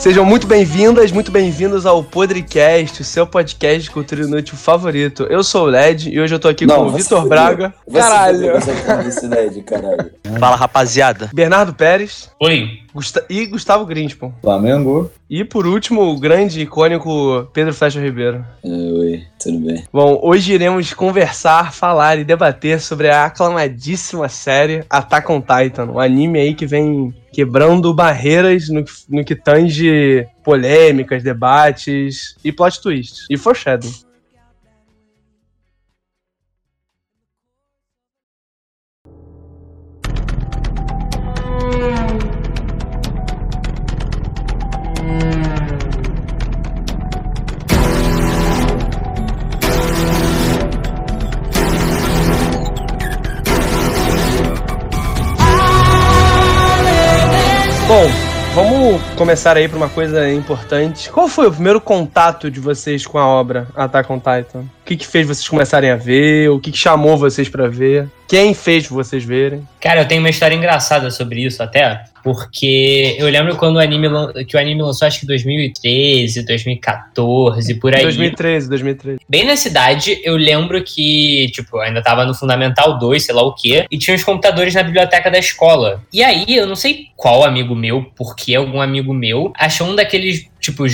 Sejam muito bem-vindas, muito bem-vindos ao Podcast, o seu podcast de cultura inútil favorito. Eu sou o Led e hoje eu tô aqui Não, com o Vitor. Braga. Caralho. tá LED, caralho. Fala, rapaziada. Bernardo Pérez Oi. Gusta- e Gustavo Grinspoon. Flamengo? E por último, o grande e icônico Pedro Flecha Ribeiro. É, oi, tudo bem. Bom, hoje iremos conversar, falar e debater sobre a aclamadíssima série Attack on Titan, um anime aí que vem quebrando barreiras no, que- no que tange polêmicas, debates e plot twists. E foreshadowing. Vamos começar aí por uma coisa importante. Qual foi o primeiro contato de vocês com a obra Attack on Titan? O que, que fez vocês começarem a ver? O que, que chamou vocês pra ver? Quem fez vocês verem? Cara, eu tenho uma história engraçada sobre isso até, porque eu lembro quando o anime que o anime lançou, acho que 2013, 2014, por aí. 2013, 2013. Bem na cidade, eu lembro que, tipo, eu ainda tava no Fundamental 2, sei lá o quê, e tinha os computadores na biblioteca da escola. E aí, eu não sei qual amigo meu, porque algum amigo meu, achou um daqueles, tipo,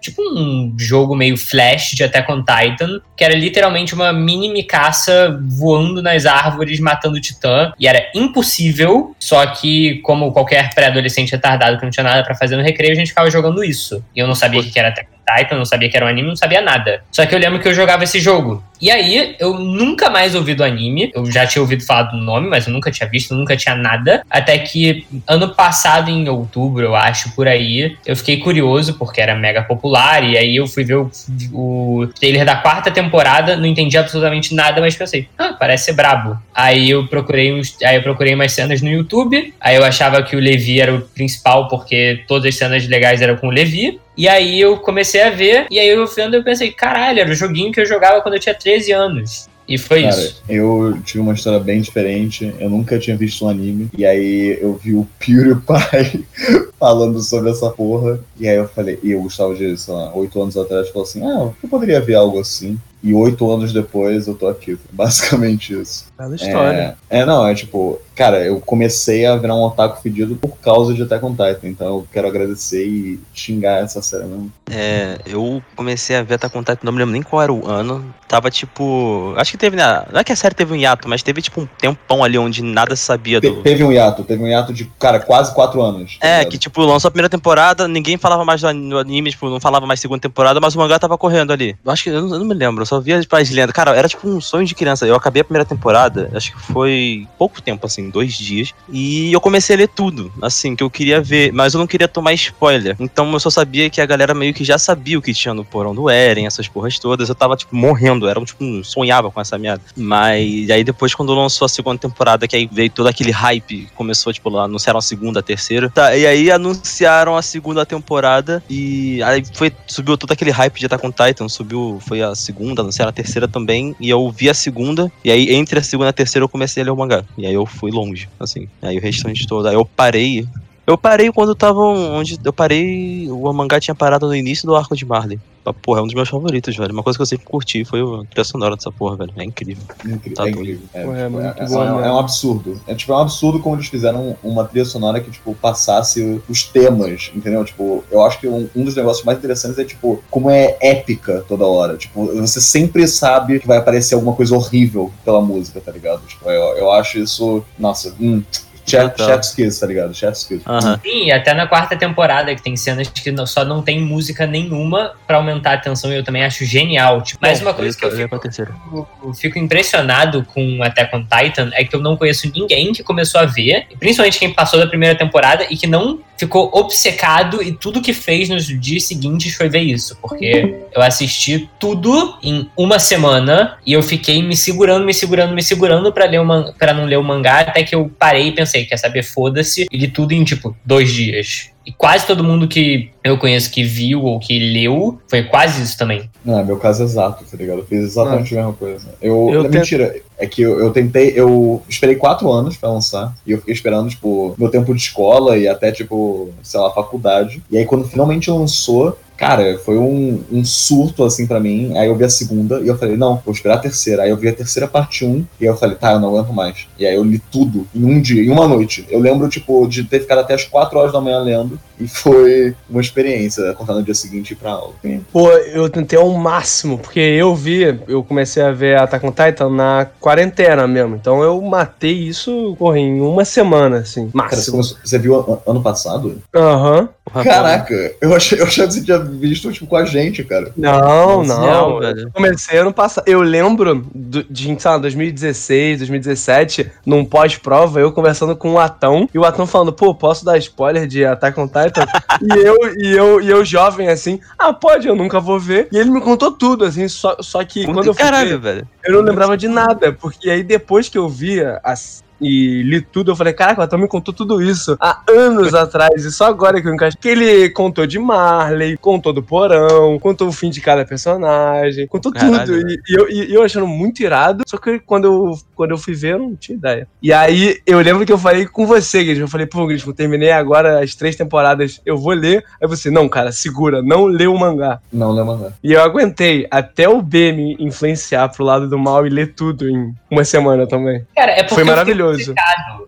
tipo um jogo meio flash de Attack on Titan, que era literalmente uma mini micaça voando nas árvores, matando o titã, e era impossível, só que, como qualquer pré-adolescente retardado que não tinha nada pra fazer no recreio, a gente ficava jogando isso. E eu não sabia o que era Attack Titan, não sabia que era um anime, não sabia nada. Só que eu lembro que eu jogava esse jogo. E aí, eu nunca mais ouvi do anime. Eu já tinha ouvido falar do nome, mas eu nunca tinha visto, nunca tinha nada. Até que ano passado, em outubro, eu acho, por aí, eu fiquei curioso, porque era mega popular. E aí eu fui ver o, o trailer da quarta temporada, não entendi absolutamente nada, mas pensei, ah, parece ser brabo. Aí eu procurei uns, aí eu procurei umas cenas no YouTube. Aí eu achava que o Levi era o principal, porque todas as cenas legais eram com o Levi. E aí eu comecei a ver, e aí eu vendo eu pensei, caralho, era o joguinho que eu jogava quando eu tinha 13 anos. E foi Cara, isso. eu tive uma história bem diferente. Eu nunca tinha visto um anime. E aí eu vi o PewDiePie falando sobre essa porra. E aí eu falei, e o Gustavo de, sei lá, oito anos atrás falou assim: ah, eu poderia ver algo assim. E oito anos depois eu tô aqui. Basicamente isso. Bela história. É, é, não, é tipo, cara, eu comecei a virar um otaku fedido por causa de Attack on Titan. Então eu quero agradecer e xingar essa série mesmo. É, eu comecei a ver Attack on Titan, não me lembro nem qual era o ano. Tava tipo. Acho que teve. na- Não é que a série teve um hiato, mas teve tipo um tempão ali onde nada se sabia Te- do. teve um hiato, teve um hiato de, cara, quase quatro anos. tá É, ligado? que tipo, lançou a primeira temporada, ninguém falava mais do anime, tipo, não falava mais segunda temporada, mas o mangá tava correndo ali. Eu acho que, eu não, eu não me lembro, eu só via as lendas. Cara, era tipo um sonho de criança. Eu acabei a primeira temporada, acho que foi pouco tempo, assim, dois dias, e eu comecei a ler tudo, assim, que eu queria ver, mas eu não queria tomar spoiler. Então eu só sabia que a galera meio que já sabia o que tinha no porão do Eren, essas porras todas. Eu tava, tipo, morrendo, era um, tipo, sonhava com essa merda. Mas aí depois, quando lançou a segunda temporada, que aí veio todo aquele hype, começou, tipo, lá, anunciaram a segunda, a terceira. Tá, e aí anunciaram a segunda temporada e aí foi, subiu todo aquele hype de Attack on Titan, subiu, foi a segunda, anunciaram a terceira também, e eu vi a segunda, e aí entre a segunda e a terceira eu comecei a ler o mangá. E aí eu fui longe, assim. Aí o restante todo, aí eu parei. Eu parei quando tava onde eu parei, o mangá tinha parado no início do arco de Marley. Ah, Porra, é um dos meus favoritos, velho. Uma coisa que eu sempre curti foi a trilha sonora dessa porra, velho. É incrível. Incrível, Tá é incrível. É, Pô, é tipo, é- bom um absurdo. É tipo, é um absurdo como eles fizeram uma trilha sonora que, tipo, passasse os temas, entendeu? Tipo, eu acho que um, um dos negócios mais interessantes é, tipo, como é épica toda hora. Tipo, você sempre sabe que vai aparecer alguma coisa horrível pela música, tá ligado? Tipo, eu, eu acho isso. Nossa, hum. Chef's kiss, tá ligado? Chef's kiss. Aham. Sim, e até na quarta temporada, que tem cenas que não- só não tem música nenhuma pra aumentar a tensão, e eu também acho genial. Tipo, mais uma coisa que eu ia fico eu fico impressionado com Attack on Titan é que eu não conheço ninguém que começou a ver, principalmente quem passou da primeira temporada e que não ficou obcecado e tudo que fez nos dias seguintes foi ver isso, porque eu assisti tudo em uma semana e eu fiquei me segurando, me segurando, me segurando pra ler para não ler o mangá até que eu parei pensei, quer saber, foda-se, e li tudo em tipo dois dias. E quase todo mundo que eu conheço que viu ou que leu foi quase isso também. Não, é meu caso exato, tá ligado? Eu fiz exatamente a mesma coisa. Eu, Eu é tento- mentira, é que eu, eu tentei, eu esperei quatro anos pra lançar, e eu fiquei esperando, tipo, meu tempo de escola e até, tipo, sei lá, faculdade. E aí quando finalmente lançou, cara, foi um, um surto, assim, pra mim. Aí eu vi a segunda e eu falei, não, vou esperar a terceira. Aí eu vi a terceira parte 1 e aí eu falei, tá, eu não aguento mais. E aí eu li tudo em um dia, em uma noite. Eu lembro, tipo, de ter ficado até as quatro horas da manhã lendo, e foi uma experiência, contar no dia seguinte ir pra aula. Pô, eu tentei ao máximo, porque eu vi, eu comecei a ver Attack on Titan na quarentena mesmo. Então eu matei isso, porra, em uma semana, assim. Cara, você, Máximo. você viu an- ano passado? Aham. Caraca, eu achei, eu achei que você tinha visto, tipo, com a gente, cara. Não, não. real, velho. Comecei ano passado. Eu lembro do- de, sei lá, 2016, 2017, num pós-prova, eu conversando com o Atão, e o Atão falando, pô, posso dar spoiler de Attack on Titan? e, eu, e, eu, e eu jovem, assim, ah, pode, eu nunca vou ver. E ele me contou tudo, assim, só, só que quando eu fui Caralho, ver, velho. eu não lembrava de nada, porque aí depois que eu via as- e li tudo, eu falei, caraca, o Atão me contou tudo isso há anos atrás, e só agora que eu encaixei. Que ele contou de Marley, contou do porão, contou o fim de cada personagem, contou Caralho, tudo. E, e eu, e eu achando muito irado, só que quando eu, quando eu fui ver, eu não tinha ideia. E aí, eu lembro que eu falei com você, Grismo, eu falei, pô, Grismo, terminei agora as três temporadas, eu vou ler. Aí você, não, cara, segura, não lê o mangá. Não, não é mangá. E eu aguentei até o B me influenciar pro lado do mal e ler tudo em uma semana também. Cara, é porque Foi fiquei maravilhoso.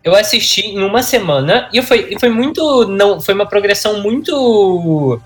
Eu assisti em uma semana e foi, foi muito. não Foi uma progressão muito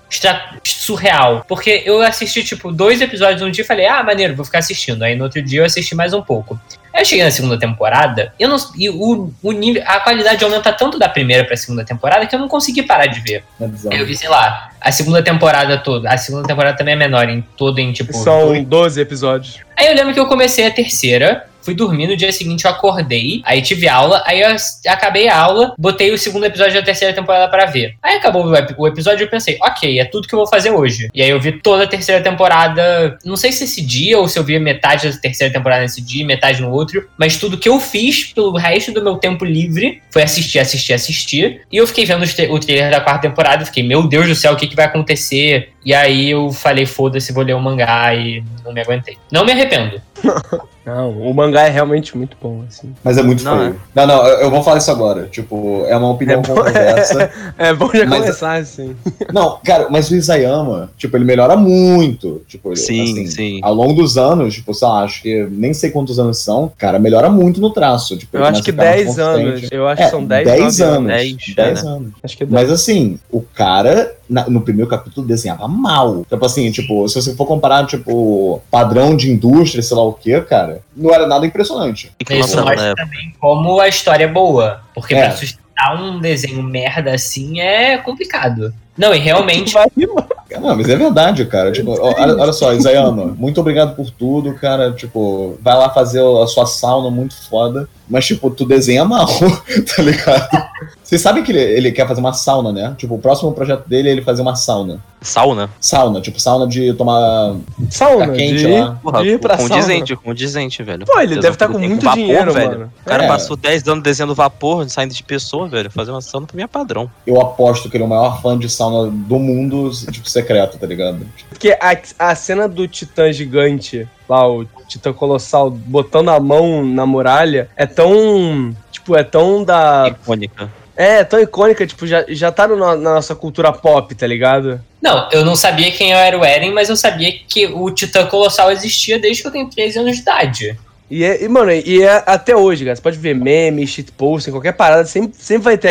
surreal. Porque eu assisti, tipo, dois episódios um dia e falei, ah, maneiro, vou ficar assistindo. Aí no outro dia eu assisti mais um pouco. Aí eu cheguei na segunda temporada e, eu não, e o, o nível, a qualidade aumenta tanto da primeira pra segunda temporada que eu não consegui parar de ver. É eu vi, sei lá, a segunda temporada toda. A segunda temporada também é menor em todo, em tipo. São 12 episódios. Aí eu lembro que eu comecei a terceira, fui dormir, no dia seguinte eu acordei, aí tive aula, aí eu acabei a aula, botei o segundo episódio da terceira temporada pra ver. Aí acabou o ep- o episódio e eu pensei, ok, é tudo que eu vou fazer hoje. E aí eu vi toda a terceira temporada, não sei se esse dia ou se eu vi metade da terceira temporada nesse dia, metade no outro, mas tudo que eu fiz pelo resto do meu tempo livre foi assistir, assistir, assistir. E eu fiquei vendo o trailer da quarta temporada e fiquei, meu Deus do céu, o que, que vai acontecer? E aí eu falei, foda-se, vou ler o mangá e não me aguentei. Não me arrependo. Não, o mangá é realmente muito bom, assim. Mas é muito Não, feio. Não, não, eu, eu vou falar isso agora. Tipo, é uma opinião É bom- controversa. É bom já Mas- começar, assim. não, cara, mas o Isayama, tipo, ele melhora muito. Tipo, ele, Sim, assim, sim. Ao longo dos anos, tipo, sei lá, acho que nem sei quantos anos são, cara, melhora muito no traço. Tipo, Eu acho que a ficar mais 10 anos. Eu acho É, que são 10, 10 9 anos. 10, 10 né? anos. Acho que é 10. Mas assim, o cara, na- no primeiro capítulo, desenhava mal. Tipo assim, tipo, se você for comparar, tipo, padrão de indústria, sei lá o que, cara, não era nada impressionante. E Isso lançava mostra também como a história é boa. Porque É. pra sustentar um desenho merda assim é complicado. Não, e realmente. Não, mas é verdade, cara. Tipo, ó, olha, olha só, Isayama, muito obrigado por tudo, cara. Tipo, vai lá fazer a sua sauna muito foda. Mas, tipo, tu desenha mal, tá ligado? Vocês sabem que ele, ele quer fazer uma sauna, né? Tipo, o próximo projeto dele é ele fazer uma sauna. Sauna. Sauna, tipo, sauna de tomar. Sauna, Tá quente de, lá. Porra, de ir pra sauna. condizente, condizente, velho. Pô, ele Deus, deve estar com tem muito vapor, dinheiro, velho. mano. O cara É. passou 10 anos desenhando vapor, saindo de pessoa, velho. Fazer uma sauna pra mim é padrão. Eu aposto que ele é o maior fã de sauna do mundo, tipo, secreto, tá ligado? Porque a, a cena do titã gigante, lá, o titã colossal, botando a mão na muralha, é tão. Tipo, é tão da. Icônica. É, tão icônica, tipo, já, já tá no- na nossa cultura pop, tá ligado? Não, eu não sabia quem era o Eren, mas eu sabia que o Titã Colossal existia desde que eu tenho 13 anos de idade. E, é, e mano, e é até hoje, cara. Você pode ver meme, shitposting, qualquer parada, sempre, sempre vai ter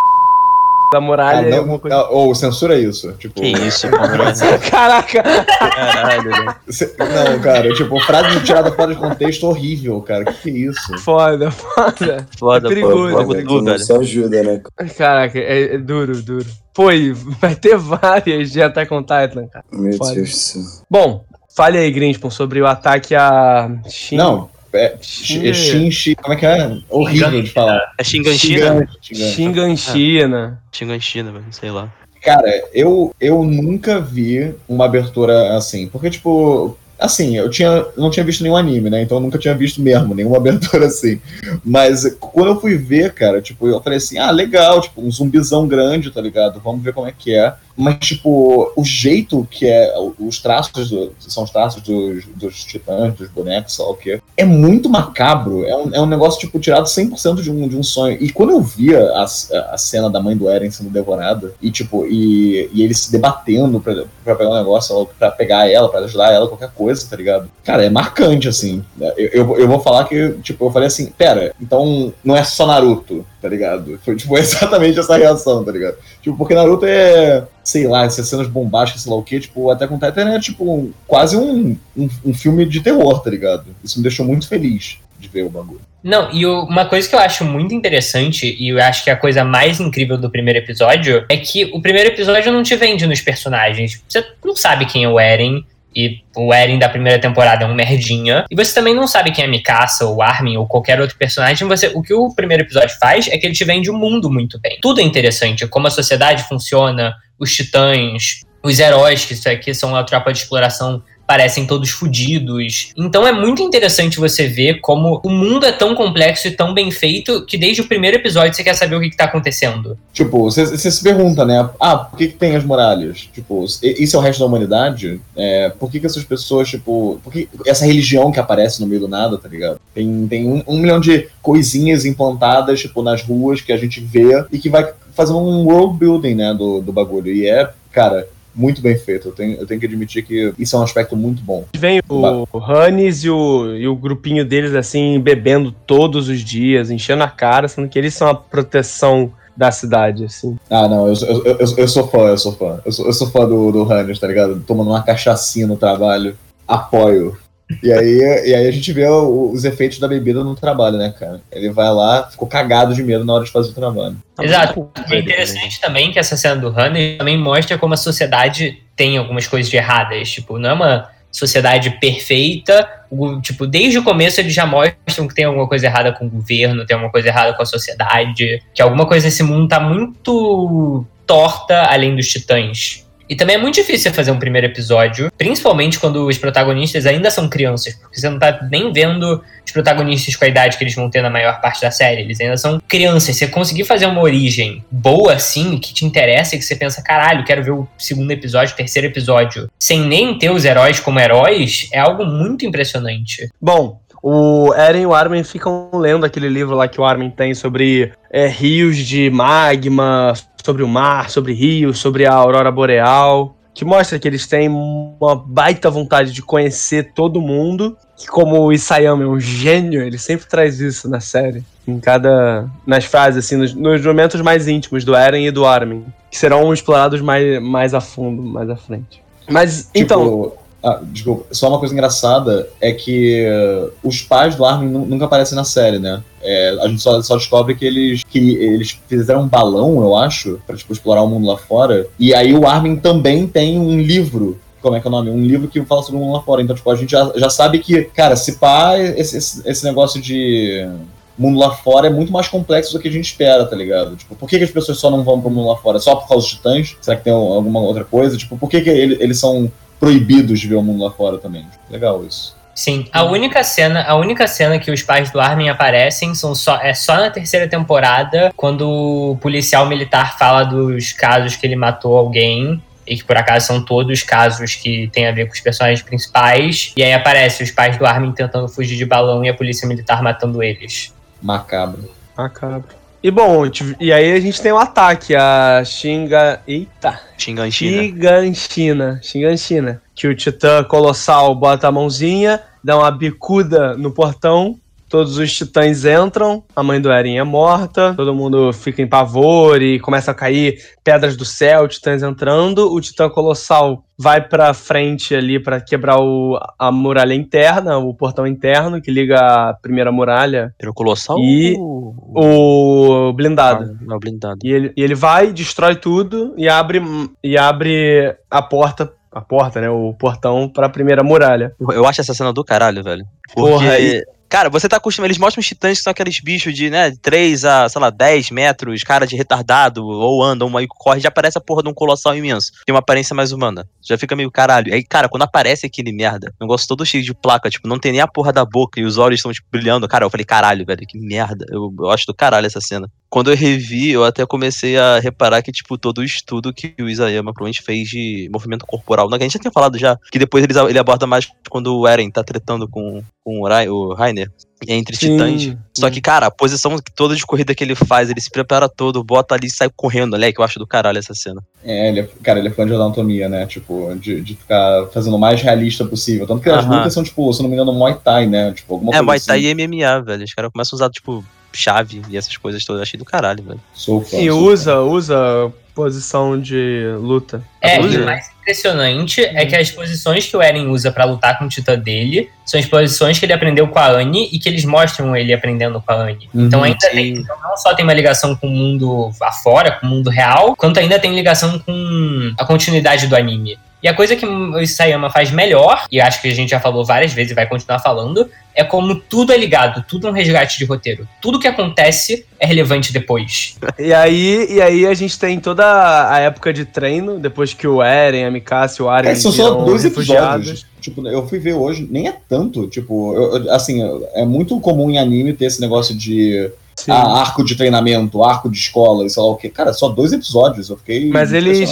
da Ah, muralha e não, alguma coisa. ah, ou censura isso. Tipo, Que isso, mano. Caraca! Caralho, velho. Cê- Não, cara, tipo, frase tirada fora de contexto horrível, cara. Que que é isso? Foda, foda. Foda, É perigoso, pô. é Logo perigoso. tu, não velho. só ajuda, né? Caraca, é, é duro, duro. Foi, vai ter várias de Attack on Titan, cara. Meu Foda. Deus do céu. Bom, fale aí, Grinspon, sobre o ataque a Shin. Não, é, Shin- é Shinshi, como é que é? Horrível de falar. É Shinganshina? Shingan. Shinganshina. Shinganshina, velho. Sei lá. Cara, eu, eu nunca vi uma abertura assim. Porque, tipo, assim, eu tinha, não tinha visto nenhum anime, né? Então eu nunca tinha visto mesmo, nenhuma abertura assim. Mas quando eu fui ver, cara, tipo, eu falei assim, ah, legal, tipo, um zumbizão grande, tá ligado? Vamos ver como é que é. Mas, tipo, o jeito que é, os traços, do, são os traços dos, dos titãs, dos bonecos, sei lá o quê, é muito macabro. É um, é um negócio, tipo, tirado 100% de um, de um sonho. E quando eu via a, a cena da mãe do Eren sendo devorada, e, tipo, e, e ele se debatendo pra, pra pegar um negócio, pra pegar ela, pra ajudar ela, qualquer coisa, tá ligado? Cara, é marcante, assim. Eu, eu, eu vou falar que, tipo, eu falei assim, pera, então não é só Naruto, tá ligado? Foi, tipo, exatamente essa reação, tá ligado? Tipo, porque Naruto é, sei lá, essas cenas bombásticas, sei lá o quê, tipo, até com Titan é, tipo, quase um, um, um filme de terror, tá ligado? Isso me deixou muito feliz de ver o bagulho. Não, e uma coisa que eu acho muito interessante, e eu acho que é a coisa mais incrível do primeiro episódio, é que o primeiro episódio não te vende nos personagens. Você não sabe quem é o Eren, e o Eren da primeira temporada é um merdinha. E você também não sabe quem é Mikasa, ou Armin, ou qualquer outro personagem. Você, o que o primeiro episódio faz é que ele te vende o mundo muito bem. Tudo é interessante, como a sociedade funciona, os titãs, os heróis, que isso aqui são a tropa de exploração, parecem todos fodidos. Então é muito interessante você ver como o mundo é tão complexo e tão bem feito que desde o primeiro episódio você quer saber o que, que tá acontecendo. Tipo, você se pergunta, né? Ah, por que, que tem as muralhas? Tipo, isso é o resto da humanidade? É, por que, que essas pessoas, tipo. Por que essa religião que aparece no meio do nada, tá ligado? Tem, tem um, um milhão de coisinhas implantadas, tipo, nas ruas que a gente vê e que vai fazendo um world building, né, do, do bagulho. E é, cara, muito bem feito. Eu tenho, eu tenho que admitir que isso é um aspecto muito bom. Vem o Hannes e o, e o grupinho deles, assim, bebendo todos os dias, enchendo a cara, sendo que eles são a proteção da cidade, assim. Ah, não, eu, eu, eu, eu sou fã, eu sou fã. Eu sou, eu sou fã do, do Hannes, tá ligado? Tomando uma cachaçinha no trabalho. Apoio. E aí, e aí a gente vê os efeitos da bebida no trabalho, né, cara? Ele vai lá, ficou cagado de medo na hora de fazer o trabalho. Tá Exato. É velho interessante também que essa cena do Hunter também mostra como a sociedade tem algumas coisas de erradas. Tipo, não é uma sociedade perfeita. O- tipo, desde o começo eles já mostram que tem alguma coisa errada com o governo, tem alguma coisa errada com a sociedade, que alguma coisa nesse mundo tá muito torta além dos titãs. E também é muito difícil fazer um primeiro episódio, principalmente quando os protagonistas ainda são crianças, porque você não tá nem vendo os protagonistas com a idade que eles vão ter na maior parte da série, eles ainda são crianças. Você conseguir fazer uma origem boa assim, que te interessa e que você pensa, caralho, quero ver o segundo episódio, terceiro episódio, sem nem ter os heróis como heróis, é algo muito impressionante. Bom, o Eren e o Armin ficam lendo aquele livro lá que o Armin tem sobre é, rios de magma, sobre o mar, sobre rios, sobre a aurora boreal, que mostra que eles têm uma baita vontade de conhecer todo mundo. Que como o Isayama é um gênio, ele sempre traz isso na série. Em cada. nas frases, assim, nos, nos momentos mais íntimos do Eren e do Armin. Que serão explorados mais, mais a fundo, mais à frente. Mas, então. Ah, desculpa, só uma coisa engraçada é que uh, os pais do Armin nu- nunca aparecem na série, né? É, a gente só, só descobre que eles, que eles fizeram um balão, eu acho, pra tipo, explorar o mundo lá fora. E aí o Armin também tem um livro. Como é que é o nome? Um livro que fala sobre o mundo lá fora. Então, tipo, a gente já, já sabe que, cara, se pá, esse, esse, esse negócio de mundo lá fora é muito mais complexo do que a gente espera, tá ligado? Tipo, por que, que as pessoas só não vão pro mundo lá fora? Só por causa dos titãs? Será que tem alguma outra coisa? Tipo, por que, que ele- eles são proibidos de ver o mundo lá fora também? Legal isso. Sim, a única cena, a única cena que os pais do Armin aparecem são só, é só na terceira temporada, quando o policial militar fala dos casos que ele matou alguém. E que por acaso são todos casos que tem a ver com os personagens principais. E aí aparece os pais do Armin tentando fugir de balão e a polícia militar matando eles. Macabro. Macabro. E bom, e aí a gente tem o ataque, a Xinga. Eita! Xinganchina. Gigantina. Gigantina. Que o Titã Colossal bota a mãozinha, dá uma bicuda no portão. Todos os titãs entram, a mãe do Eren é morta, todo mundo fica em pavor e começa a cair pedras do céu, titãs entrando. O titã colossal vai pra frente ali pra quebrar o- a muralha interna, o portão interno que liga a primeira muralha, Era o Colossal E ou o blindado. Ah, não, blindado. E ele, e ele vai, destrói tudo e abre, e abre a porta, a porta, né? O portão pra primeira muralha. Eu- Eu acho essa cena do caralho, velho. Porque Porra, e- Cara, você tá acostumado. Eles mostram os titãs que são aqueles bichos de, né, 3 a, sei lá, 10 metros, cara de retardado, ou andam, aí corre, já aparece a porra de um colossal imenso. Tem uma aparência mais humana. Já fica meio caralho. Aí, cara, quando aparece aquele merda, negócio todo cheio de placa, tipo, não tem nem a porra da boca e os olhos estão, tipo, brilhando. Cara, eu falei, caralho, velho, que merda. Eu, eu acho do caralho essa cena. Quando eu revi, eu até comecei a reparar que, tipo, todo o estudo que o Isayama provavelmente fez de movimento corporal, né, a gente já tinha falado já, que depois ele, ele aborda mais quando o Eren tá tretando com, com o, Rai, o Rainer, entre Sim, titãs. sim. Só que, cara, a posição toda de corrida que ele faz, ele se prepara todo, bota ali e sai correndo, né? Que eu acho do caralho essa cena. É, ele é, cara, ele é fã de anatomia, né? Tipo, de, de ficar fazendo o mais realista possível. Tanto que as Aham. lutas são, tipo, se não me engano, Muay Thai, né? Tipo, alguma é, coisa Muay assim. Thai e MMA, velho. Os caras começam a usar, tipo, chave e essas coisas todas. Eu achei do caralho, velho. Sou fã. E sou usa, usa posição de luta. É, e o mais impressionante é que as posições que o Eren usa pra lutar com o Titã dele são as posições que ele aprendeu com a Anne e que eles mostram ele aprendendo com a Anne. Uhum, então ainda sim. tem, então não só tem uma ligação com o mundo afora, com o mundo real, quanto ainda tem ligação com a continuidade do anime. E a coisa que o Isayama faz melhor, e acho que a gente já falou várias vezes e vai continuar falando, é como tudo é ligado, tudo é um resgate de roteiro. Tudo que acontece é relevante depois. E aí, e aí a gente tem toda a época de treino, depois que o Eren, a Mikasa e o Aren É, são só dois refugiados. episódios. Tipo, eu fui ver hoje, nem é tanto. Tipo, eu- eu- assim, é muito comum em anime ter esse negócio de ah, arco de treinamento, arco de escola e sei lá o quê. Cara, só dois episódios. Eu fiquei. Mas eles-.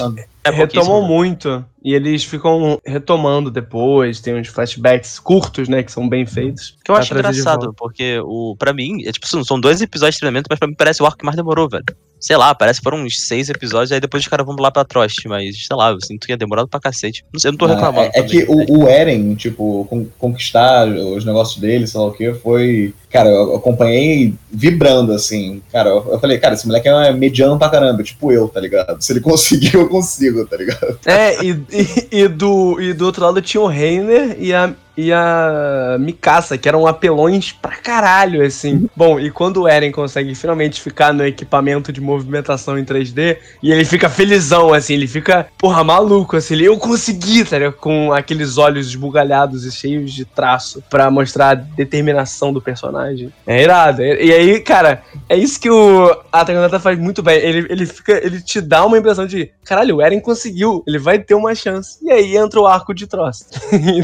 É retomam né? muito. E eles ficam retomando depois. Tem uns flashbacks curtos, né? Que são bem feitos. Que eu acho engraçado, porque o, pra mim, é, tipo, são são dois episódios de treinamento, mas pra mim parece o arco que mais demorou, velho. Sei lá, parece que foram uns seis episódios, aí depois os caras vão lá pra Trost, mas sei lá, eu sinto que é demorado pra cacete. Não sei, eu não tô Não, reclamando. É, é que o, o Eren, tipo, con- conquistar os negócios dele, sei lá o que, foi. Cara, eu acompanhei vibrando, assim. Cara, eu, eu falei, cara, esse moleque é mediano pra caramba, tipo eu, tá ligado? Se ele conseguir, eu consigo, tá ligado? É, e, e, e do, e do outro lado tinha o Reiner e a, e a Mikasa, que eram apelões pra caralho, assim. Bom, e quando o Eren consegue finalmente ficar no equipamento de movimentação em 3D, e ele fica felizão, assim, ele fica, porra, maluco, assim, ele, eu consegui, tá ligado? Com aqueles olhos esbugalhados e cheios de traço pra mostrar a determinação do personagem. É irado. E e aí, cara, é isso que o Attack faz muito bem. Ele, ele fica, ele te dá uma impressão de, caralho, o Eren conseguiu, ele vai ter uma chance. E aí entra o arco de Trost,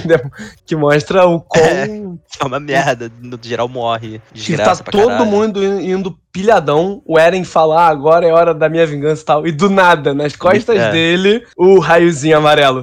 que mostra o quão É uma merda, no geral morre, desgraça tá todo caralho. mundo in- indo pilhadão, o Eren fala, ah, agora é hora da minha vingança e tal. E do nada, nas costas É. dele, o raiozinho amarelo.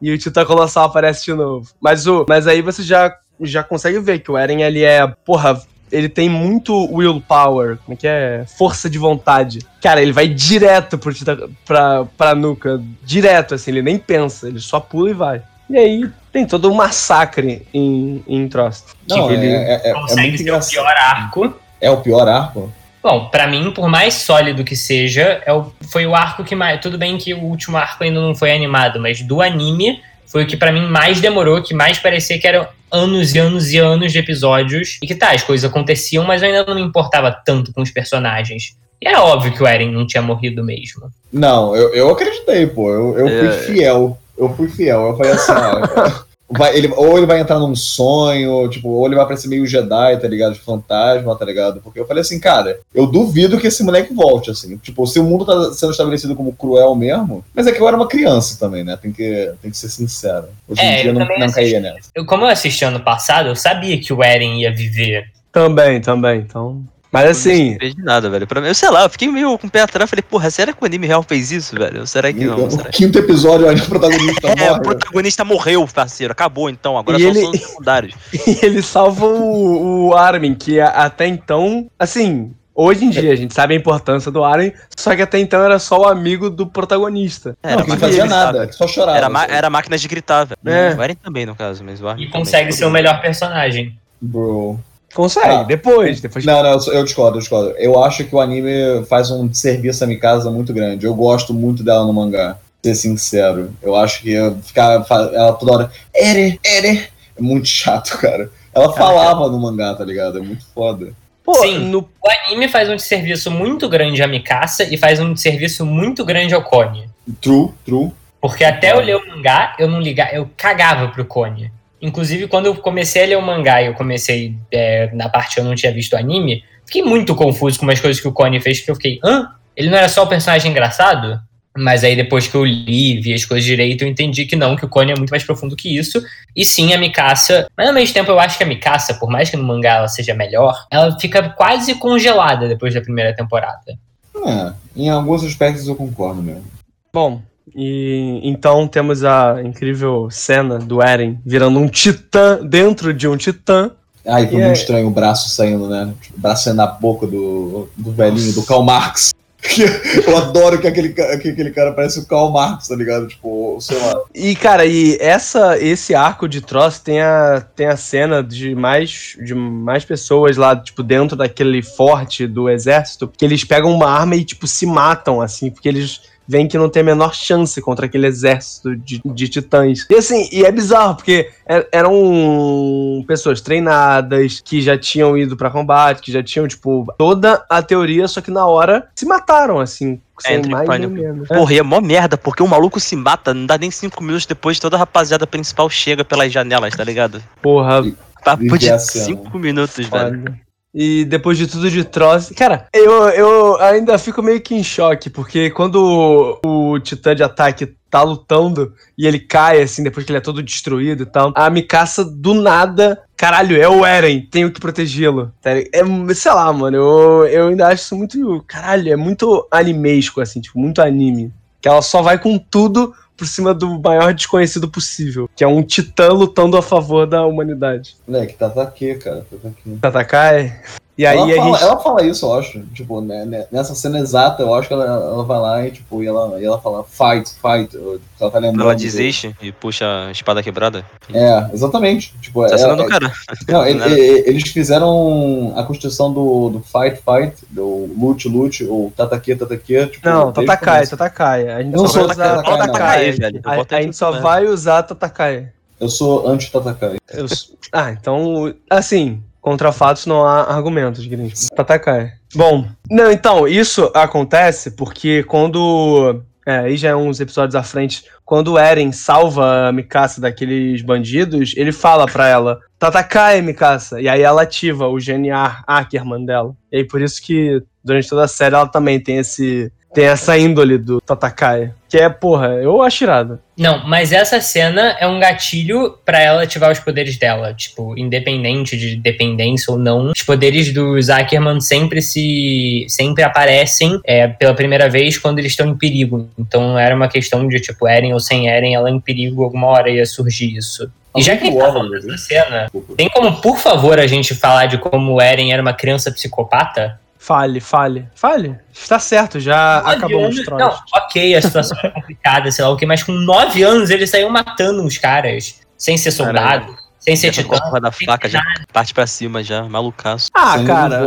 E o Titã Colossal aparece de novo. Mas, o, mas aí você já, já consegue ver que o Eren, ele é, porra, ele tem muito willpower, como é que é? Força de vontade. Cara, ele vai direto pro Titã, pra, pra nuca, direto, assim, ele nem pensa, ele só pula e vai. E aí tem todo um massacre em, em Trost. Não, Que é, ele- é, é- é Consegue muito ser o engraçado. pior arco. É o pior arco? Bom, pra mim, por mais sólido que seja, é o- foi o arco que mais. Tudo bem que o último arco ainda não foi animado, mas do anime foi o que pra mim mais demorou, que mais parecia que eram anos e anos e anos de episódios. E que tá, as coisas aconteciam, mas eu ainda não me importava tanto com os personagens. E era óbvio que o Eren não tinha morrido mesmo. Não, eu, eu acreditei, pô. Eu, eu fui É. fiel. Eu fui fiel. Eu falei assim, ó. vai- ele, ou ele vai entrar num sonho, tipo, ou ele vai parecer meio Jedi, tá ligado? De fantasma, tá ligado? Porque eu falei assim, cara, eu duvido que esse moleque volte, assim. Tipo, se o mundo tá sendo estabelecido como cruel mesmo. Mas é que eu era uma criança também, né? Tem que, tem que ser sincero. Hoje em É, dia eu não, não caía nessa. Eu, como eu assisti ano passado, eu sabia que o Eren ia viver. Também, também, então... Mas assim, Não fez de nada, velho. Pra mim, eu sei lá, eu fiquei meio com o pé atrás. Falei, porra, será que o anime real fez isso, velho? Será que não? o Será quinto episódio, olha, o protagonista É, o protagonista morreu, parceiro. Acabou então. Agora E só ele- são os secundários. E ele salva o, o Armin, que até então, assim, hoje em dia a gente sabe a importância do Armin, só que até então era só o amigo do protagonista. Era, não, que não fazia gritar, nada, que só chorava. Era, ma- era máquina de gritar, velho. É. O Eren também, no caso, mas o Armin E também. consegue ser o melhor personagem. Bro. Consegue, Ah. depois, depois Não, não, eu eu discordo, eu discordo. Eu acho que o anime faz um serviço a Mikasa muito grande. Eu gosto muito dela no mangá, ser sincero. Eu acho que ficar ela toda hora. Ere, Ere. É muito chato, cara. Ela falava no mangá, tá ligado? É muito foda. Pô, Sim. no, O anime faz um serviço muito grande a Mikasa e faz um serviço muito grande ao Kone. True, true. Porque até eu ler o mangá, eu não ligava, eu cagava pro Kone. Inclusive, quando eu comecei a ler o mangá e eu comecei é, na parte que eu não tinha visto o anime, fiquei muito confuso com umas coisas que o Connie fez, que eu fiquei, hã? Ele não era só o personagem engraçado? Mas aí depois que eu li, vi as coisas direito, eu entendi que não, que o Connie é muito mais profundo que isso. E sim, a Mikasa. Mas ao mesmo tempo eu acho que a Mikasa, por mais que no mangá ela seja melhor, ela fica quase congelada depois da primeira temporada. É, em alguns aspectos eu concordo mesmo. Bom, e então temos a incrível cena do Eren virando um titã dentro de um titã. Ai, foi E muito é- estranho o braço saindo, né? Tipo, o braço saindo na boca do, do velhinho, do Karl Marx. Eu adoro que aquele, que aquele cara parece o Karl Marx, tá ligado? Tipo, sei lá. E, cara, e essa, esse arco de Tross tem a, tem a cena de mais, de mais pessoas lá, tipo, dentro daquele forte do exército, que eles pegam uma arma e, tipo, se matam, assim, porque eles veem que não tem a menor chance contra aquele exército de, de titãs. E assim, e é bizarro, porque er- eram pessoas treinadas, que já tinham ido pra combate, que já tinham, tipo, toda a teoria, só que na hora se mataram, assim, sem Entre mais pânico. menos. Porra, e é mó merda, porque o maluco se mata, não dá nem cinco minutos depois, toda a rapaziada principal chega pelas janelas, tá ligado? Porra, Papo de cinco minutos, velho. E depois de tudo de Tross. Cara, eu, eu ainda fico meio que em choque, porque quando o, o titã de ataque tá lutando e ele cai, assim, depois que ele é todo destruído e tal, a Mikasa do nada. Caralho, é o Eren, tenho que protegê-lo. tá? É, sei lá, mano, eu, eu ainda acho isso muito. Caralho, é muito animesco, assim, tipo, muito anime. Que ela só vai com tudo por cima do maior desconhecido possível, que é um titã lutando a favor da humanidade. Moleque, tá aqui, cara. Tá aqui. Tatakai. E aí ela, a fala, gente. ela fala isso, eu acho. Tipo, né, né, nessa cena exata, eu acho que ela, ela vai lá e, tipo, e ela, e ela fala fight, fight. Ela tá lembrando. Ela desiste e puxa a espada quebrada. É, exatamente. Tipo, Tá é- sendo do é- cara. Não, ele- eles fizeram a construção do, do fight, fight, do lute, lute, ou tataki, tataki. Tipo, Não, Tatakai. Tatakai. A gente Eu não só sou vai usar Tatakai, velho. Eu A, gente só vai usar Tatakai. Eu sou anti-tatakai. Eu ah, então, assim, contra fatos não há argumentos, Grinch. Tatakai. Bom, não, então, isso acontece porque quando. É, aí já é uns episódios à frente. Quando o Eren salva a Mikasa daqueles bandidos, ele fala pra ela: Tatakai, Mikasa. E aí ela ativa o GNA Ackerman dela. E aí por isso que durante toda a série ela também tem esse. Tem essa índole do Tatakai. Que é, porra, eu acho irado. Não, mas essa cena é um gatilho pra ela ativar os poderes dela. Tipo, independente de dependência ou não, os poderes dos Ackerman sempre se. sempre aparecem é, pela primeira vez quando eles estão em perigo. Então era uma questão de, tipo, Eren ou sem Eren, ela em perigo alguma hora ia surgir isso. E já que a gente tá falando dessa cena, tem como, por favor, a gente falar de como o Eren era uma criança psicopata? Fale, fale, fale. Está certo, já Nove acabou os anos- trolls. Não, ok, a situação é complicada, sei lá o que, mas com nove anos ele saiu matando uns caras, sem ser soldado, sem ser Já com a titã. porra da faca, já parte pra cima já, malucaço. Ah, cara,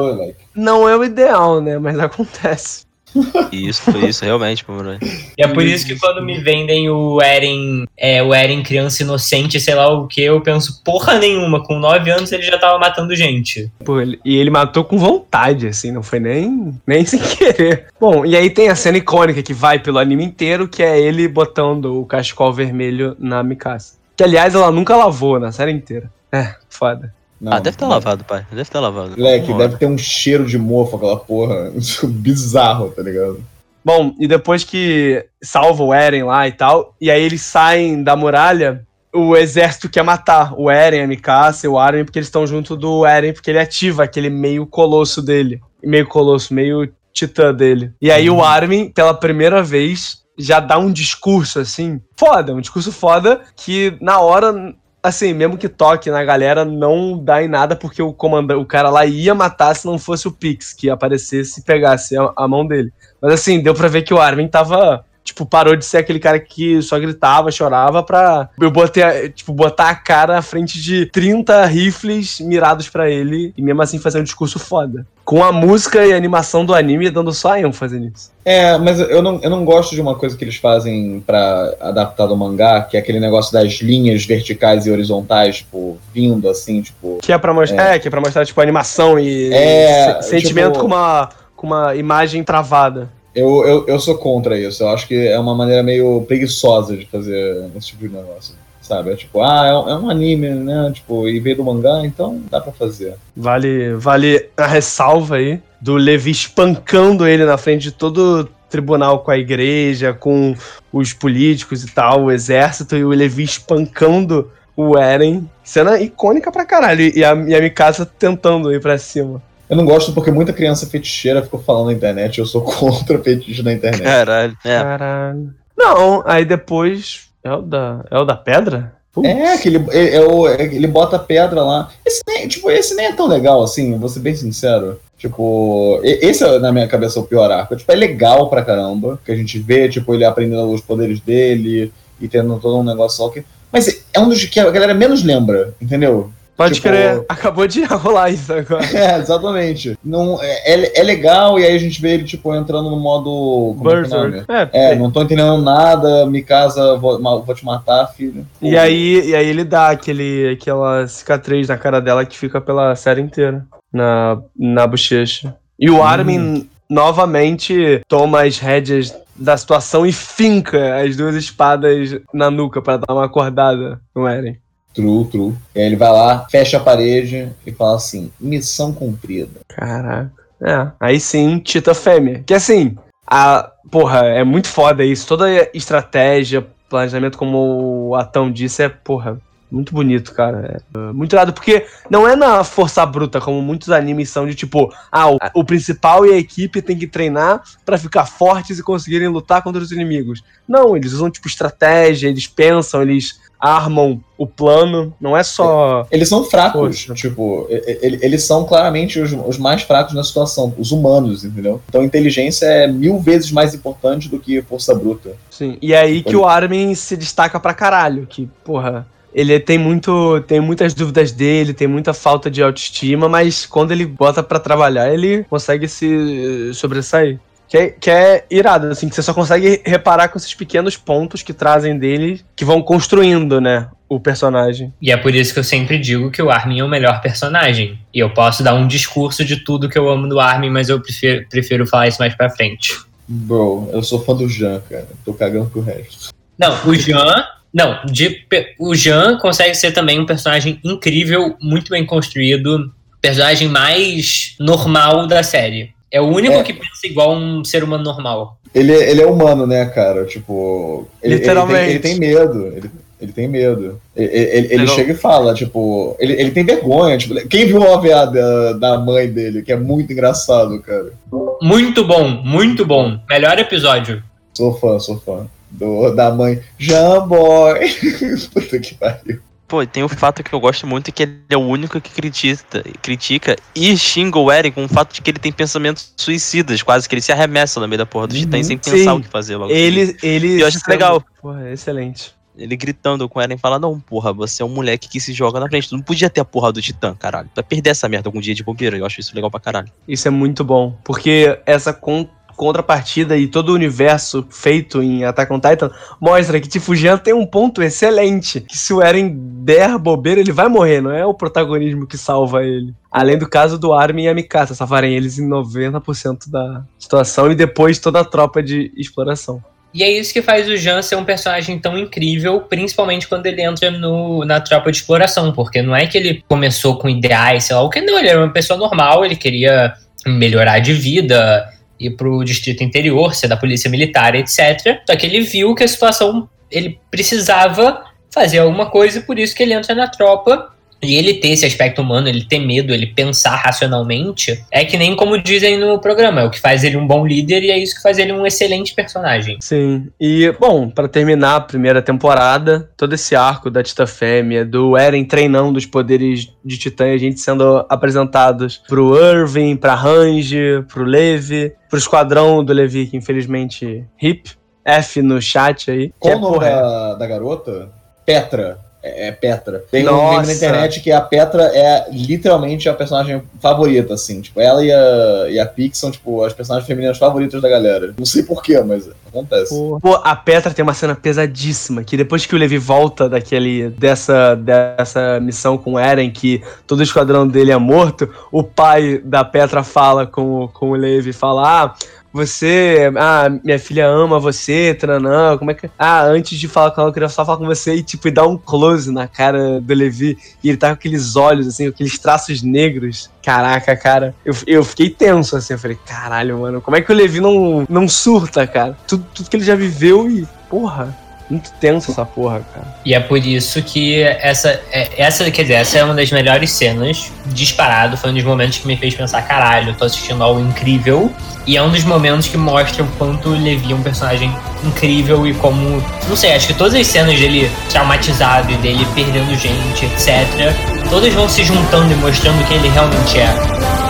não é o ideal, né? Mas acontece. E isso foi isso, realmente, mano. E é por isso que quando me vendem o Eren, é, o Eren criança inocente, sei lá o que, eu penso, porra nenhuma, com nove anos ele já tava matando gente. Pô, ele- e ele matou com vontade, assim, não foi nem, nem sem querer. Bom, e aí tem a cena icônica que vai pelo anime inteiro, que é ele botando o cachecol vermelho na Mikasa. Que, aliás, ela nunca lavou na série inteira. É, foda. Não, Ah, deve estar lavado, pai. Deve estar lavado. Moleque, Vamos deve lá. ter um cheiro de mofo aquela porra. Bizarro, tá ligado? Bom, e depois que salva o Eren lá e tal, e aí eles saem da muralha, o exército quer matar o Eren, a Mikasa e o Armin, porque eles estão junto do Eren, porque ele ativa aquele meio colosso dele. Meio colosso, meio titã dele. E aí o Armin, pela primeira vez, já dá um discurso assim, foda, um discurso foda, que na hora. Assim, mesmo que toque na galera, não dá em nada, porque o comandante, o cara lá ia matar se não fosse o Pix que aparecesse e pegasse a- a mão dele. Mas assim, deu pra ver que o Armin tava. Tipo, parou de ser aquele cara que só gritava, chorava pra. Eu botei, tipo, botar a cara à frente de 30 rifles mirados pra ele e mesmo assim fazer um discurso foda. Com a música e a animação do anime dando só ênfase nisso. É, mas eu não, eu não gosto de uma coisa que eles fazem pra adaptar do mangá, que é aquele negócio das linhas verticais e horizontais, tipo, vindo assim, tipo. Que é pra mostrar. É, que é pra mostrar, tipo, animação e É, se- sentimento tipo- com, uma, com uma imagem travada. Eu, eu, eu sou contra isso. Eu acho que é uma maneira meio preguiçosa de fazer esse tipo de negócio. Sabe? É tipo, ah, é um, é um anime, né? Tipo, e veio do mangá, então dá pra fazer. Vale, vale a ressalva aí do Levi espancando ele na frente de todo o tribunal com a igreja, com os políticos e tal, o exército, e o Levi espancando o Eren. Cena icônica pra caralho. E a, e a Mikasa tentando ir pra cima. Eu não gosto porque muita criança feticheira ficou falando na internet, eu sou contra fetiche na internet. Caralho. É. Caralho. Não, aí depois. É o da, é o da pedra? É, que ele, é, é o- é ele bota pedra lá. Esse nem, tipo, esse nem é tão legal assim, vou ser bem sincero. Tipo, esse é, na minha cabeça, o pior arco. Tipo, é legal pra caramba, que a gente vê, tipo, ele aprendendo os poderes dele e tendo todo um negócio só que. Mas é um dos que a galera menos lembra, entendeu? Pode tipo- crer. Acabou de rolar isso agora. É, exatamente. Não, é, é- é legal, e aí a gente vê ele, tipo, entrando no modo. É, é? Berserk. É, É, não tô entendendo nada, Mikasa, vou, ma- vou te matar, filho. E aí, e aí ele dá aquele, aquela cicatriz na cara dela que fica pela série inteira. Na, na bochecha. E o Armin novamente toma as rédeas da situação e finca as duas espadas na nuca pra dar uma acordada no Eren. True, true. E aí ele vai lá, fecha a parede e fala assim: missão cumprida. Caraca. É, aí sim, Tita Fêmea. Que assim, a. Porra, é muito foda isso. Toda estratégia, planejamento, como o Atão disse, é, porra, muito bonito, cara. É, muito irado, porque não é na força bruta, como muitos animes são, de tipo, ah, o, o principal e a equipe tem que treinar pra ficar fortes e conseguirem lutar contra os inimigos. Não, eles usam, tipo, estratégia, eles pensam, eles armam o plano. Não é só. Eles são fracos, Poxa. tipo, eles são claramente os, os mais fracos na situação, os humanos, entendeu? Então inteligência é mil vezes mais importante do que força bruta. Sim, e é aí que o Armin se destaca pra caralho, que, porra, ele tem muito, tem muitas dúvidas dele, tem muita falta de autoestima, mas quando ele bota pra trabalhar, ele consegue se sobressair. Que é, que é irado, assim, que você só consegue reparar com esses pequenos pontos que trazem dele, que vão construindo, né, o personagem. E é por isso que eu sempre digo que o Armin é o melhor personagem. E eu posso dar um discurso de tudo que eu amo do Armin, mas eu prefiro, prefiro falar isso mais pra frente. Bro, eu sou fã do Jean, cara. Tô cagando pro resto. Não, o Jean. Não, de, o Jean consegue ser também um personagem incrível, muito bem construído, personagem mais normal da série. É o único É. que pensa igual um ser humano normal. Ele, ele é humano, né, cara? Tipo. Ele, Literalmente. Ele tem, ele tem medo. Ele, ele tem medo. Ele, ele- chega e fala, tipo. Ele, ele tem vergonha. Tipo, quem viu o OVA da, da mãe dele, que é muito engraçado, cara. Muito bom, muito bom. Melhor episódio. Sou fã, sou fã. Do, da mãe. Jean Boy. Puta que pariu. Pô, e tem o fato que eu gosto muito que ele é o único que critica, critica e xinga o Eren com o fato de que ele tem pensamentos suicidas, quase que ele se arremessa no meio da porra dos Uhum. titãs sem Sim. pensar o que fazer logo. Ele, ele... E eu acho isso legal. Porra, excelente. Ele gritando com o Eren fala: Não, porra, você é um moleque que se joga na frente. Tu não podia ter a porra do titã, caralho. Tu vai perder essa merda algum dia de bobeira. Eu acho isso legal pra caralho. Isso é muito bom, porque essa con- contrapartida e todo o universo feito em Attack on Titan mostra que Tifujian tem um ponto excelente, que se o Eren der bobeira, ele vai morrer, não é o protagonismo que salva ele. Além do caso do Armin e a Mikasa, salvarem eles em 90% da situação e depois toda a tropa de exploração. E é isso que faz o Jean ser um personagem tão incrível, principalmente quando ele entra no, na tropa de exploração, porque não é que ele começou com ideais, sei lá o que, não, ele era uma pessoa normal, ele queria melhorar de vida, ir pro distrito interior, ser da polícia militar, etc. Só que ele viu que a situação, ele precisava fazer alguma coisa, por isso que ele entra na tropa. E ele ter esse aspecto humano, ele ter medo, ele pensar racionalmente, é que nem como dizem no programa, é o que faz ele um bom líder e é isso que faz ele um excelente personagem. Sim. E, bom, pra terminar a primeira temporada, todo esse arco da Tita Fêmea, do Eren treinando os poderes de Titã, e a gente sendo apresentados pro Irving, pra Range, pro Levi, pro esquadrão do Levi, que infelizmente hip, F no chat aí. Qual é, o nome porra, da, da garota? Petra. É, é Petra. Tem um Nossa. meme na internet que a Petra é literalmente a personagem favorita, assim. Tipo, ela e a, e a Pix são, tipo, as personagens femininas favoritas da galera. Não sei porquê, mas acontece. Pô, Pô, a Petra tem uma cena pesadíssima, que depois que o Levi volta daquele dessa, dessa missão com o Eren, que todo o esquadrão dele é morto, o pai da Petra fala com, o- com o Levi, fala, ah, você. Ah, minha filha ama você, tranã. Como é que. Ah, antes de falar com ela, eu queria só falar com você e, tipo, e dar um close na cara do Levi. E ele tá com aqueles olhos, assim, aqueles traços negros. Caraca, cara. Eu, eu fiquei tenso, assim. Eu falei, caralho, mano, como é que o Levi não, não surta, cara? Tudo, tudo que ele já viveu e. Porra. Muito tenso essa porra, cara. E é por isso que essa, é- essa, quer dizer, essa é uma das melhores cenas, disparado, foi um dos momentos que me fez pensar, caralho, eu tô assistindo algo incrível. E é um dos momentos que mostra o quanto Levi é um personagem incrível e como, não sei, acho que todas as cenas dele traumatizado e dele perdendo gente, etc, todas vão se juntando e mostrando quem ele realmente é.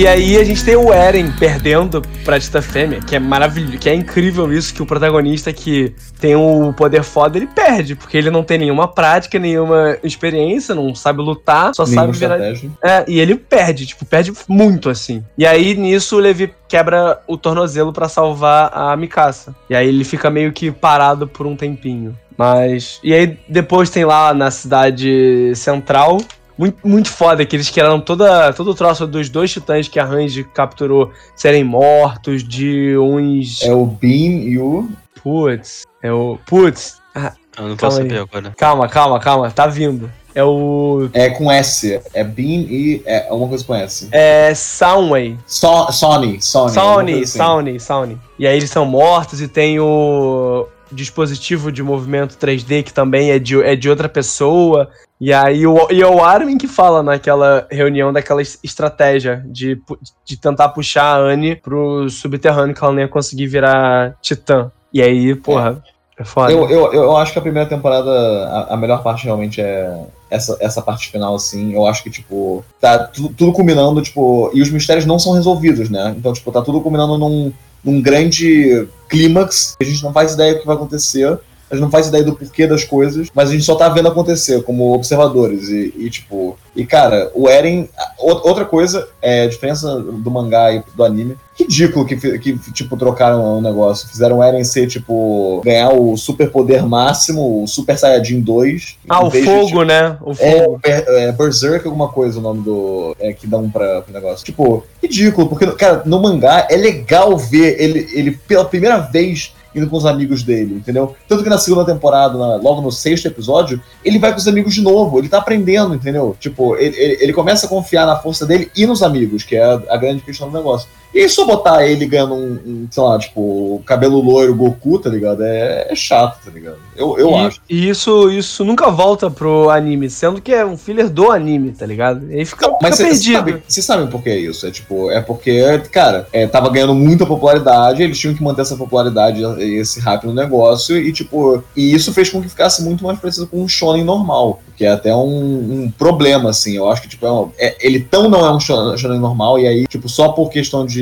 E aí a gente tem o Eren perdendo pra Tita Fêmea, que é maravilhoso, que é incrível isso, que o protagonista que tem o poder foda, ele perde, porque ele não tem nenhuma prática, nenhuma experiência, não sabe lutar, só Nenhuma sabe virar. É, e ele perde, tipo, perde muito assim. E aí nisso o Levi quebra o tornozelo pra salvar a Mikasa. E aí ele fica meio que parado por um tempinho. Mas. E aí depois tem lá na cidade central. Muito, muito foda que eles queriam toda, todo o troço dos dois titãs que a Range capturou serem mortos, de uns. É o Bean e o. Putz. É o. Putz. Ah, Eu não Calma posso aí. saber agora. calma, calma, calma. Tá vindo. É o. É com S. É Bean e. É alguma coisa com S. É. Soundway. So, Sony. Sony. Sony, assim. Sony, Sony. E aí eles são mortos e tem o dispositivo de movimento 3D que também é de, é de outra pessoa. E aí o, e é o Armin que fala naquela reunião daquela es- estratégia de, de tentar puxar a Anne pro subterrâneo que ela não ia conseguir virar titã. E aí, porra, é, foda. Eu, eu, eu acho que a primeira temporada, a, a melhor parte realmente é essa, essa parte final, assim. Eu acho que, tipo, tá tudo, tudo culminando, tipo. E os mistérios não são resolvidos, né? Então, tipo, tá tudo culminando num, num grande clímax. A gente não faz ideia do que vai acontecer. A gente não faz ideia do porquê das coisas, mas a gente só tá vendo acontecer como observadores. E, e, tipo. E, cara, o Eren. Outra coisa, é a diferença do mangá e do anime. Ridículo que, que tipo, trocaram o negócio. Fizeram o Eren ser, tipo, ganhar o superpoder máximo, o Super Saiyajin 2. ah, o vez de, fogo, né? O tipo, é, fogo. Ber- é, Berserk, alguma coisa, o nome do. É, que dão pra, pro negócio. Tipo, ridículo, porque, cara, no mangá é legal ver ele, ele pela primeira vez indo com os amigos dele, entendeu? Tanto que na segunda temporada, na- logo no sexto episódio, ele vai com os amigos de novo, ele tá aprendendo, entendeu? Tipo, ele, ele, ele começa a confiar na força dele e nos amigos, que é a, a grande questão do negócio. E só botar ele ganhando um, um, sei lá, tipo, cabelo loiro Goku, tá ligado? É, é chato, tá ligado? Eu, eu e, acho. e isso, isso nunca volta pro anime, sendo que é um filler do anime, tá ligado? E aí fica, Mas fica vocês perdido. vocês sabem por que é isso? É tipo, é porque, cara, é, tava ganhando muita popularidade, eles tinham que manter essa popularidade, esse hype no negócio, e tipo, e isso fez com que ficasse muito mais parecido com um shonen normal, que é até um, um problema, assim. Eu acho que, tipo, é um- é- ele tão não é um shonen normal, e aí, tipo, só por questão de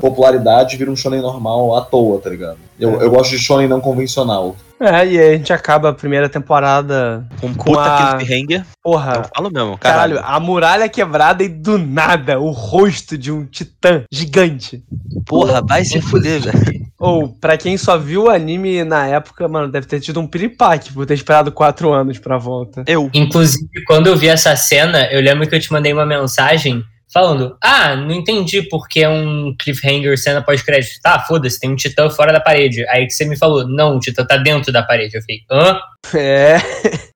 popularidade vira um shonen normal à toa, tá ligado? Eu, É. eu gosto de shonen não convencional. É, e aí a gente acaba a primeira temporada. Com Com puta a- cliffhanger. Eu Porra. falo mesmo, Caralho, caralho. a muralha quebrada e do nada o rosto de um titã gigante. Porra, vai se fuder, velho. Ou, pra quem só viu o anime na época, mano, deve ter tido um piripaque por ter esperado quatro anos pra volta. Eu. Inclusive, quando eu vi essa cena, eu lembro que eu te mandei uma mensagem falando: Ah, não entendi porque é um cliffhanger cena pós-crédito. Tá, foda-se, tem um titã fora da parede. Aí que você me falou: Não, o titã tá dentro da parede. Eu falei: Hã? É.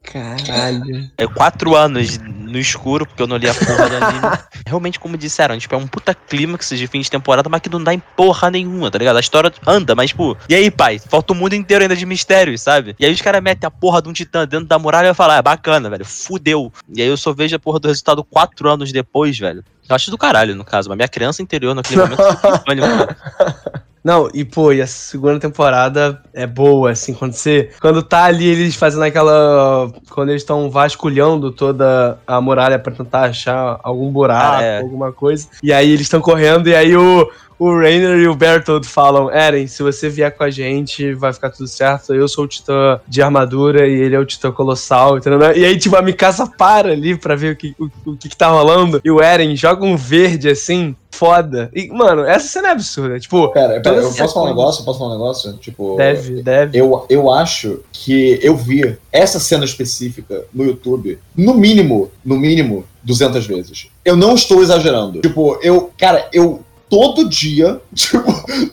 Caralho. É quatro anos no escuro, porque eu não li a porra do anime. Realmente, como disseram, tipo, é um puta clímax de fim de temporada, mas que não dá em porra nenhuma, tá ligado? A história anda, mas, tipo, e aí, pai? Falta o mundo inteiro ainda de mistérios, sabe? E aí os caras metem a porra de um titã dentro da muralha e eu falo, ah, é bacana, velho, fudeu. E aí eu só vejo a porra do resultado quatro anos depois, velho. Eu acho do caralho, no caso, mas minha criança interior naquele momento. Não, e pô, e a segunda temporada é boa, assim, quando você. Quando tá ali eles fazendo aquela. Quando eles estão vasculhando toda a muralha pra tentar achar algum buraco, Ah, é. alguma coisa. E aí eles estão correndo, e aí o. O Rainer e o Bertold falam: Eren, se você vier com a gente, vai ficar tudo certo. Eu sou o Titã de armadura e ele é o Titã colossal, entendeu? E aí, tipo, a Mikasa para ali pra ver o que, o, o que, que tá rolando. E o Eren joga um verde assim, foda. E, mano, essa cena é absurda. Tipo, Pera, pera, eu posso falar um negócio? Posso falar um negócio? Tipo. deve, deve. Eu, eu acho que eu vi essa cena específica no YouTube, no mínimo, no mínimo, 200 vezes. Eu não estou exagerando. Tipo, eu, cara, eu todo dia, tipo,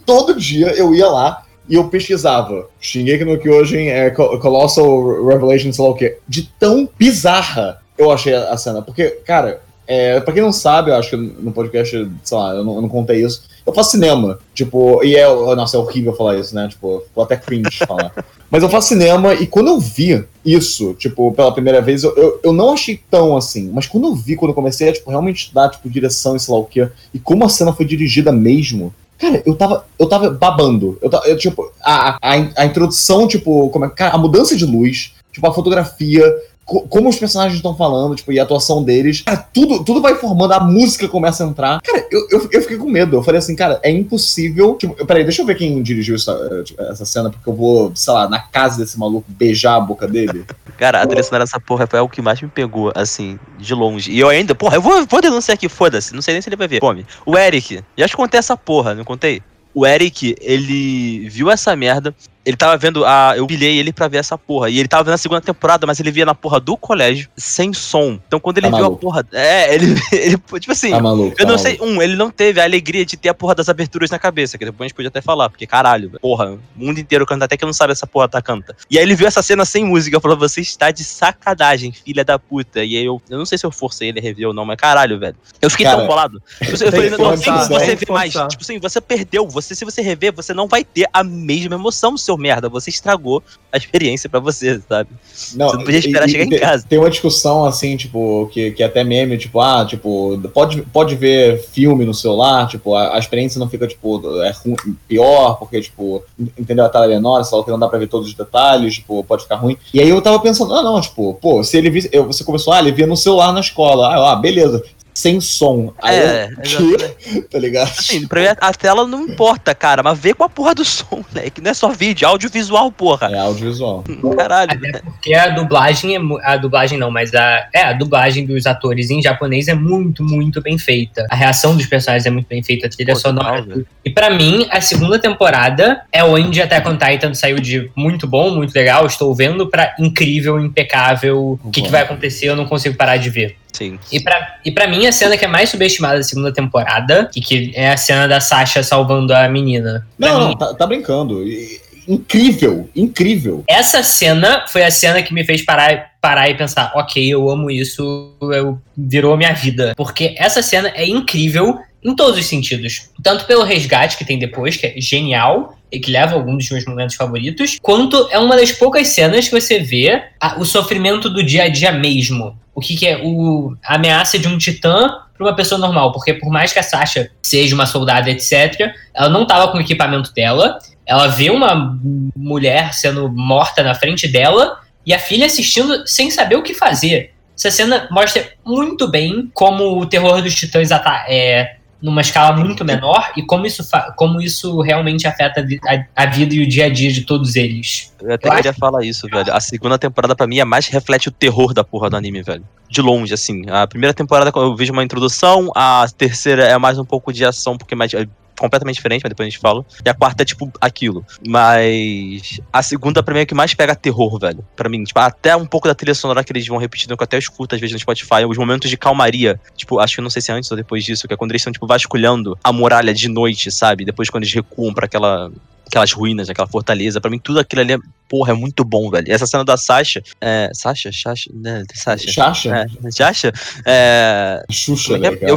todo dia eu ia lá e eu pesquisava. Shingeki no Kyojin é Co- Colossal Revelation, sei lá o quê. De tão bizarra eu achei a cena. Porque, cara, é, pra quem não sabe, eu acho que no podcast, sei lá, eu não, eu não contei isso. Eu faço cinema, tipo, e é. Nossa, é horrível falar isso, né? Tipo, ficou até cringe falar. Mas eu faço cinema e quando eu vi isso, tipo, pela primeira vez, eu, eu, eu não achei tão assim. Mas quando eu vi, quando eu comecei a, tipo, realmente estudar, tipo, direção e sei lá o quê, e como a cena foi dirigida mesmo, cara, eu tava, eu tava babando. Eu, tava, eu, tipo, a, a, a introdução, tipo, como é, cara, a mudança de luz, tipo, a fotografia, co- como os personagens estão falando, tipo, e a atuação deles. Cara, tudo, tudo vai formando, a música começa a entrar. Cara, eu, eu, eu fiquei com medo. Eu falei assim, cara, é impossível. Tipo, peraí, deixa eu ver quem dirigiu essa, essa cena, porque eu vou, sei lá, na casa desse maluco beijar a boca dele. Cara, a sonora dessa porra foi o que mais me pegou, assim, de longe. E eu ainda, porra, eu vou, vou denunciar aqui, foda-se. Não sei nem se ele vai ver. Come. O Eric, já te contei essa porra, não contei? O Eric, ele viu essa merda. Ele tava vendo a. Eu pilhei ele pra ver essa porra. E ele tava vendo a segunda temporada, mas ele via na porra do colégio, sem som. Então quando ele Tá viu a maluco. porra. É, ele. ele tipo assim. Tá maluco. Eu tá não sei, maluco. um, ele não teve a alegria de ter a porra das aberturas na cabeça, que depois a gente podia até falar, porque caralho, velho, porra, o mundo inteiro canta, até que não sabe essa porra tá canta. E aí ele viu essa cena sem música e falou: Você está de sacanagem, filha da puta. E aí eu, eu não sei se eu forcei ele a rever ou não, mas caralho, velho. Eu fiquei Cara, tão bolado. Eu tem falei, não, tem como você ver mais. Tipo assim, você perdeu. Você, se você rever, você não vai ter a mesma emoção, seu merda. Você estragou a experiência pra você, sabe? Não, Você não podia esperar chegar em tem- casa. Tem uma discussão assim, tipo, que, que até meme, tipo, ah, tipo, pode, pode ver filme no celular, tipo, a, a experiência não fica, tipo, é ru- pior, porque, tipo, entendeu? A tela é menor, só que não dá pra ver todos os detalhes, tipo, pode ficar ruim. E aí eu tava pensando, ah, não, tipo, pô, se ele visse, eu, você começou, ah, ele via no celular na escola, ah, ah beleza, sem som. Aí É, eu? Tá ligado? Assim, pra mim a- a tela não importa, cara, mas vê com a porra do som, né? Que não é só vídeo, é audiovisual, porra. É audiovisual. Caralho. Até porque a dublagem é. A dublagem não, mas a. É, a dublagem dos atores em japonês é muito, muito bem feita. A reação dos personagens é muito bem feita, a trilha Pô, sonora. velho. E pra mim, a segunda temporada é onde Attack on Titan saiu de muito bom, muito legal, estou vendo, pra incrível, impecável. O que, que vai acontecer, eu não consigo parar de ver. Sim. E pra, e pra mim, a cena que é mais subestimada da segunda temporada, e que é a cena da Sasha salvando a menina. Pra Não, mim, não, tá, tá brincando. E- Incrível, incrível. essa cena foi a cena que me fez parar, parar e pensar, ok, eu amo isso, eu, virou minha vida. Porque essa cena é incrível em todos os sentidos. Tanto pelo resgate que tem depois, que é genial, e que leva algum dos meus momentos favoritos, quanto é uma das poucas cenas que você vê a- o sofrimento do dia a dia mesmo. O que, que é o, a ameaça de um titã para uma pessoa normal. Porque por mais que a Sasha seja uma soldada, etc., ela não tava com o equipamento dela, ela vê uma mulher sendo morta na frente dela e a filha assistindo sem saber o que fazer. Essa cena mostra muito bem como o terror dos titãs é numa escala muito menor e como isso, como isso realmente afeta a a, vida e o dia a dia de todos eles. Eu até Eu queria falar isso, velho. A segunda temporada, pra mim, é mais reflete o terror da porra do anime, velho. De longe, assim. A primeira temporada eu vejo uma introdução, a terceira é mais um pouco de ação, porque é mais. Completamente diferente, mas depois a gente fala. E a quarta é tipo aquilo. Mas a segunda, pra mim, é que mais pega terror, velho. Pra mim, tipo, até um pouco da trilha sonora que eles vão repetindo, que eu até escuto às vezes no Spotify, os momentos de calmaria. Tipo, acho que não sei se é antes ou depois disso, que é quando eles estão, tipo, vasculhando a muralha de noite, sabe? Depois quando eles recuam pra aquela aquelas ruínas, aquela fortaleza. Pra mim, tudo aquilo ali é, porra, é muito bom, velho. E essa cena da Sasha. É, Sasha? Sasha? Né? Sasha. Chacha? É, Sasha? É, Xuxa, é é? velho. Eu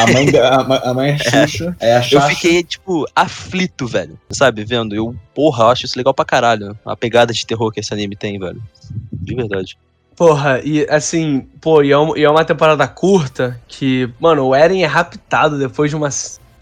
a, mãe da- a, a mãe é Xuxa. É, a eu Chacha. fiquei, tipo, aflito, velho. Sabe, vendo? Eu, porra, eu acho isso legal pra caralho. A pegada de terror que esse anime tem, velho. De verdade. Porra, e assim, pô, e é, um- e é uma temporada curta que, mano, o Eren é raptado depois de uma.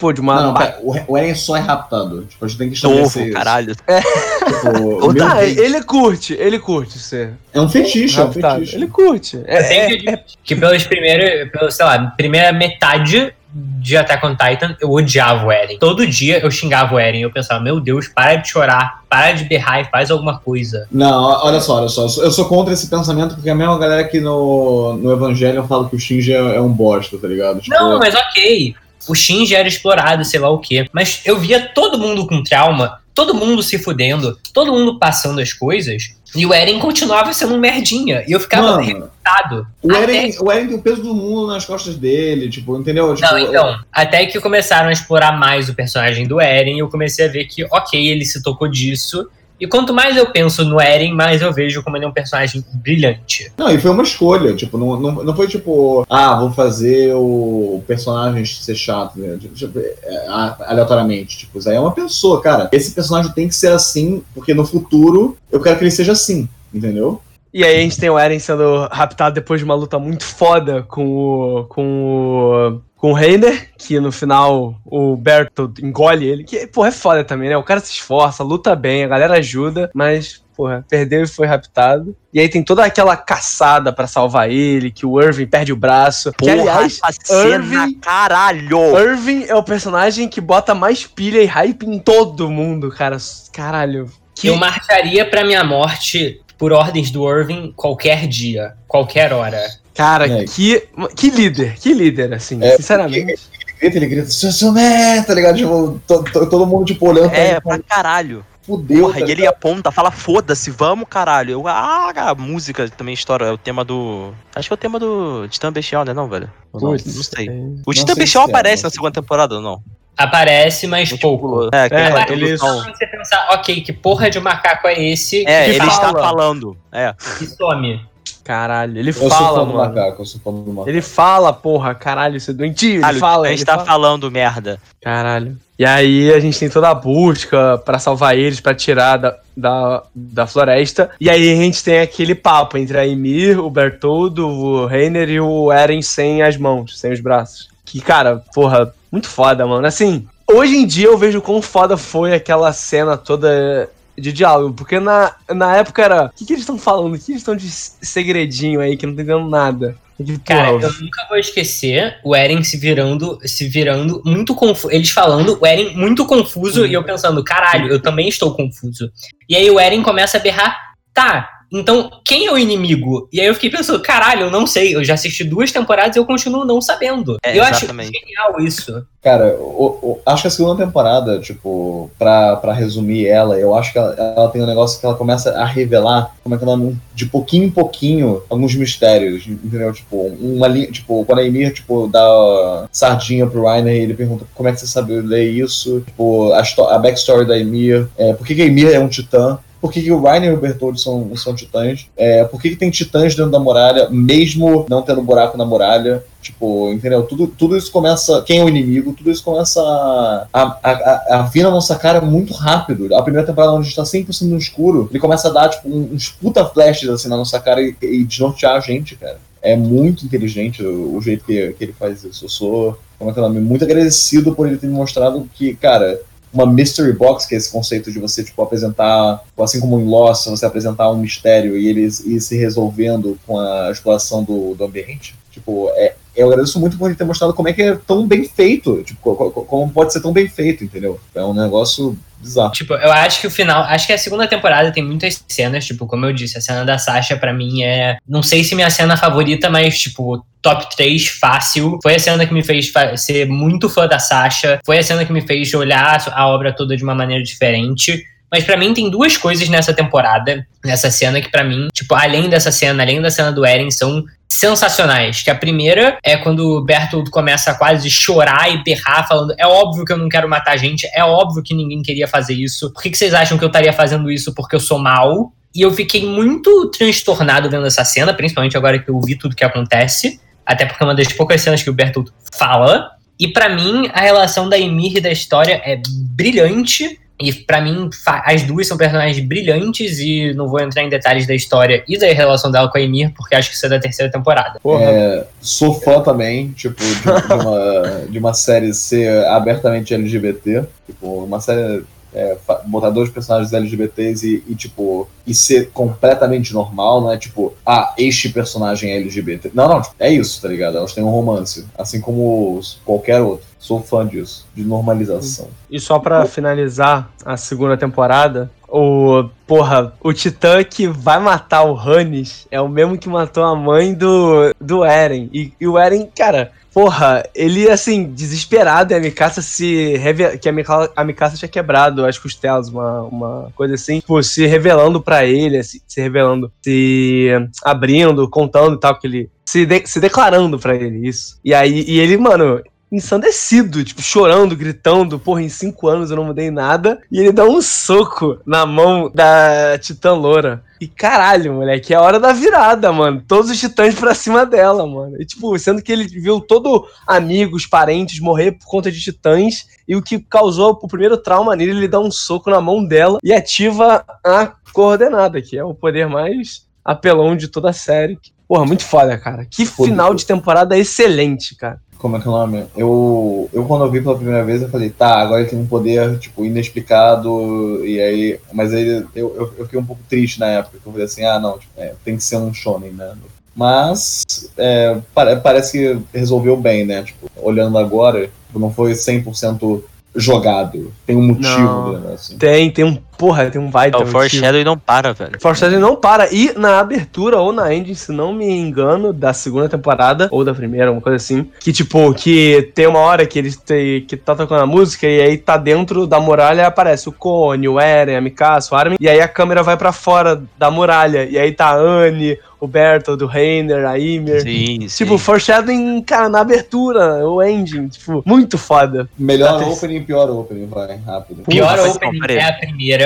Pô, de uma. Não, ba- o, o Eren só é raptado. Tipo, a gente tem que estabelecer isso. caralho. Tipo, meu Tá, Deus. ele curte, ele curte ser É um fetiche, é um fetiche. Ele curte. É, tenho é- que pelos primeiros, pelo, sei lá, primeira metade de Attack on Titan, eu odiava o Eren. Todo dia eu xingava o Eren. Eu pensava, meu Deus, para de chorar, para de berrar e faz alguma coisa. Não, olha só, olha só. Eu sou- Eu sou contra esse pensamento porque a mesma galera que no, no Evangelho fala que o Shinji é, é um bosta, tá ligado? Tipo, Não, mas ok. O Shinji era explorado, sei lá o quê. Mas eu via todo mundo com trauma, todo mundo se fudendo, todo mundo passando as coisas. E o Eren continuava sendo um merdinha. E eu ficava irritado. o Eren, o Eren tem o peso do mundo nas costas dele, tipo, entendeu? Tipo, Não, então, até que começaram a explorar mais o personagem do Eren, eu comecei a ver que, ok, ele se tocou disso. E quanto mais eu penso no Eren, mais eu vejo como ele é um personagem brilhante. Não, e foi uma escolha, tipo, não, não, não foi tipo, ah, vou fazer o personagem ser chato, né? Tipo, é, ah, aleatoriamente. Tipo, isso aí é uma pessoa, cara. Esse personagem tem que ser assim, porque no futuro eu quero que ele seja assim, entendeu? E aí a gente tem o Eren sendo raptado depois de uma luta muito foda com o. com o. com o Reiner, que no final o Bertold engole ele. Que, porra, é foda também, né? O cara se esforça, luta bem, a galera ajuda, mas, porra, perdeu e foi raptado. E aí tem toda aquela caçada pra salvar ele, que o Irving perde o braço. que, Porra, aliás, essa cena, Irving- caralho. Irving é o personagem que bota mais pilha e hype em todo mundo, cara. Caralho. Que... Eu marcharia pra minha morte por ordens do Irving qualquer dia, qualquer hora. Cara, É. que, que líder, que líder, assim, É, sinceramente. Ele grita, ele grita, seu Sumé, tá ligado? Tipo, to- to- todo mundo, tipo, olhando pra É, ele, pra caralho. fudeu, Porra, tá e ele aponta, fala, foda-se, vamos, caralho. Eu, ah, a música também estoura, é o tema do... Acho que é o tema do Titã Bestial, né não, velho? Ou Não, não sei. é. O sei Bestial se é, aparece não na segunda temporada ou não? Aparece, mas pouco. É, aquela É, introdução. ele- Só pra você pensar, ok, que porra de macaco é esse É, que ele está fala falando. É. e some? Caralho, ele Eu sou fala, fã do mano. macaco, eu sou fã do macaco. Ele fala, porra, caralho, você é doentio. Caralho, ele fala, a gente ele tá fala. falando merda. Caralho. E aí a gente tem toda a busca pra salvar eles, pra tirar da, da, da floresta. E aí a gente tem aquele papo entre a Emir, o Bertoldo, o Reiner e o Eren sem as mãos, sem os braços. Que, cara, porra, muito foda, mano. Assim, hoje em dia eu vejo quão foda foi aquela cena toda de diálogo, porque na, na época era. O que, que eles estão falando? O que eles estão de segredinho aí que não tá entendendo nada? Que, Cara, eu nunca vou esquecer o Eren se virando, se virando muito confuso. Eles falando, o Eren muito confuso e eu pensando, caralho, eu também estou confuso. E aí o Eren começa a berrar, tá, então quem é o inimigo? E aí eu fiquei pensando, caralho, eu não sei, eu já assisti duas temporadas e eu continuo não sabendo. É, eu acho exatamente. genial isso. Cara, o- o- acho que a segunda temporada, tipo, pra, pra resumir ela, eu acho que ela, ela tem um negócio que ela começa a revelar, como é que ela, de pouquinho em pouquinho, alguns mistérios, entendeu? Tipo, uma linha, tipo, quando a Emir, tipo, dá sardinha pro Reiner, ele pergunta como é que você sabe ler isso, tipo, a, a backstory da Emir, é, por que, que a Emir é um titã, por que, que o Reiner e o Bertold são, são titãs, é, por que, que tem titãs dentro da muralha, mesmo não tendo buraco na muralha, Tipo, entendeu? Tudo, tudo isso começa. Quem é o inimigo? Tudo isso começa a, a, a, a vir na nossa cara muito rápido. A primeira temporada, onde a gente tá 100% no escuro, ele começa a dar, tipo, uns puta flashes assim na nossa cara e, e desnortear a gente, cara. É muito inteligente o, o jeito que, que ele faz isso. Eu sou, como é que é o nome? Muito agradecido por ele ter me mostrado que, cara, uma mystery box, que é esse conceito de você, tipo, apresentar, assim como em Lost, você apresentar um mistério e ele ir se resolvendo com a exploração do, do ambiente. Tipo, é, eu agradeço muito por ele ter mostrado como é que é tão bem feito. Tipo, co- co- como pode ser tão bem feito, entendeu? É um negócio bizarro. Tipo, eu acho que o final. Acho que a segunda temporada tem muitas cenas, tipo, como eu disse, a cena da Sasha pra mim é. Não sei se minha cena favorita, mas, tipo, top 3 fácil. Foi a cena que me fez ser muito fã da Sasha. Foi a cena que me fez olhar a obra toda de uma maneira diferente. Mas pra mim tem duas coisas nessa temporada, nessa cena, que pra mim, tipo, além dessa cena, além da cena do Eren, são sensacionais. Que a primeira é quando o Bertold começa a quase chorar e berrar, falando: é óbvio que eu não quero matar gente, é óbvio que ninguém queria fazer isso. Por que, que vocês acham que eu estaria fazendo isso porque eu sou mal? E eu fiquei muito transtornado vendo essa cena, principalmente agora que eu vi tudo que acontece. Até porque é uma das poucas cenas que o Bertold fala. E pra mim, a relação da Emir e da história é brilhante. E pra mim, as duas são personagens brilhantes e não vou entrar em detalhes da história e da relação dela com a Emir, porque acho que isso é da terceira temporada. Porra. É, sou fã também, tipo, de, de uma, de uma série ser abertamente LGBT. Tipo, uma série. É, botar dois personagens LGBTs e, e, tipo, e ser completamente normal, não é tipo, ah, este personagem é LGBT. Não, não, tipo, é isso, tá ligado? Elas têm um romance, assim como qualquer outro. Sou fã disso, de normalização. E só pra finalizar a segunda temporada, o. Porra, o Titã que vai matar o Hannes é o mesmo que matou a mãe do, do Eren. E, e o Eren, cara, porra, ele assim, desesperado, e a Mikasa se. reve- Que a Mikasa, tinha quebrado as costelas, uma, uma coisa assim, tipo, se revelando pra ele, assim, se revelando, se abrindo, contando e tal, que ele. Se, de- se declarando pra ele, isso. E aí, e ele, mano, ensandecido, tipo, chorando, gritando, porra, em cinco anos eu não mudei nada. E ele dá um soco na mão da Titã Loura. E caralho, moleque, é a hora da virada, mano. Todos os titãs pra cima dela, mano. E tipo, sendo que ele viu todo amigos, parentes morrer por conta de titãs. E o que causou o primeiro trauma nele, ele dá um soco na mão dela e ativa a coordenada, que é o poder mais apelão de toda a série. Porra, muito foda, cara. Que final de temporada excelente, cara. Como é que é o nome? Eu, eu quando eu vi pela primeira vez, eu falei, tá, agora ele tem um poder, tipo, inexplicado, e aí... Mas aí eu, eu, eu fiquei um pouco triste na época, eu falei assim, ah, não, tipo, é, tem que ser um shonen, né? Mas é, pare- parece que resolveu bem, né? Tipo, olhando agora, tipo, não foi 100% jogado. Tem um motivo, Não. né? Assim. Tem, tem um. Porra, tem um baita. É, o. Foreshadow não para, velho. Foreshadowing não para. E na abertura ou na ending, se não me engano, da segunda temporada, ou da primeira, uma coisa assim, que tipo, que tem uma hora que eles tem, que tá tocando a música e aí tá dentro da muralha e aparece o Cone, o Eren, a Mikasa, o Armin, e aí a câmera vai pra fora da muralha, e aí tá a Anne, o Bertold, o Reiner, a Ymir. Sim, sim. Tipo, foreshadowing, cara, na abertura, o ending, tipo, muito foda. Melhor Tá, opening e pior opening, vai, rápido. Pior mas opening é a primeira,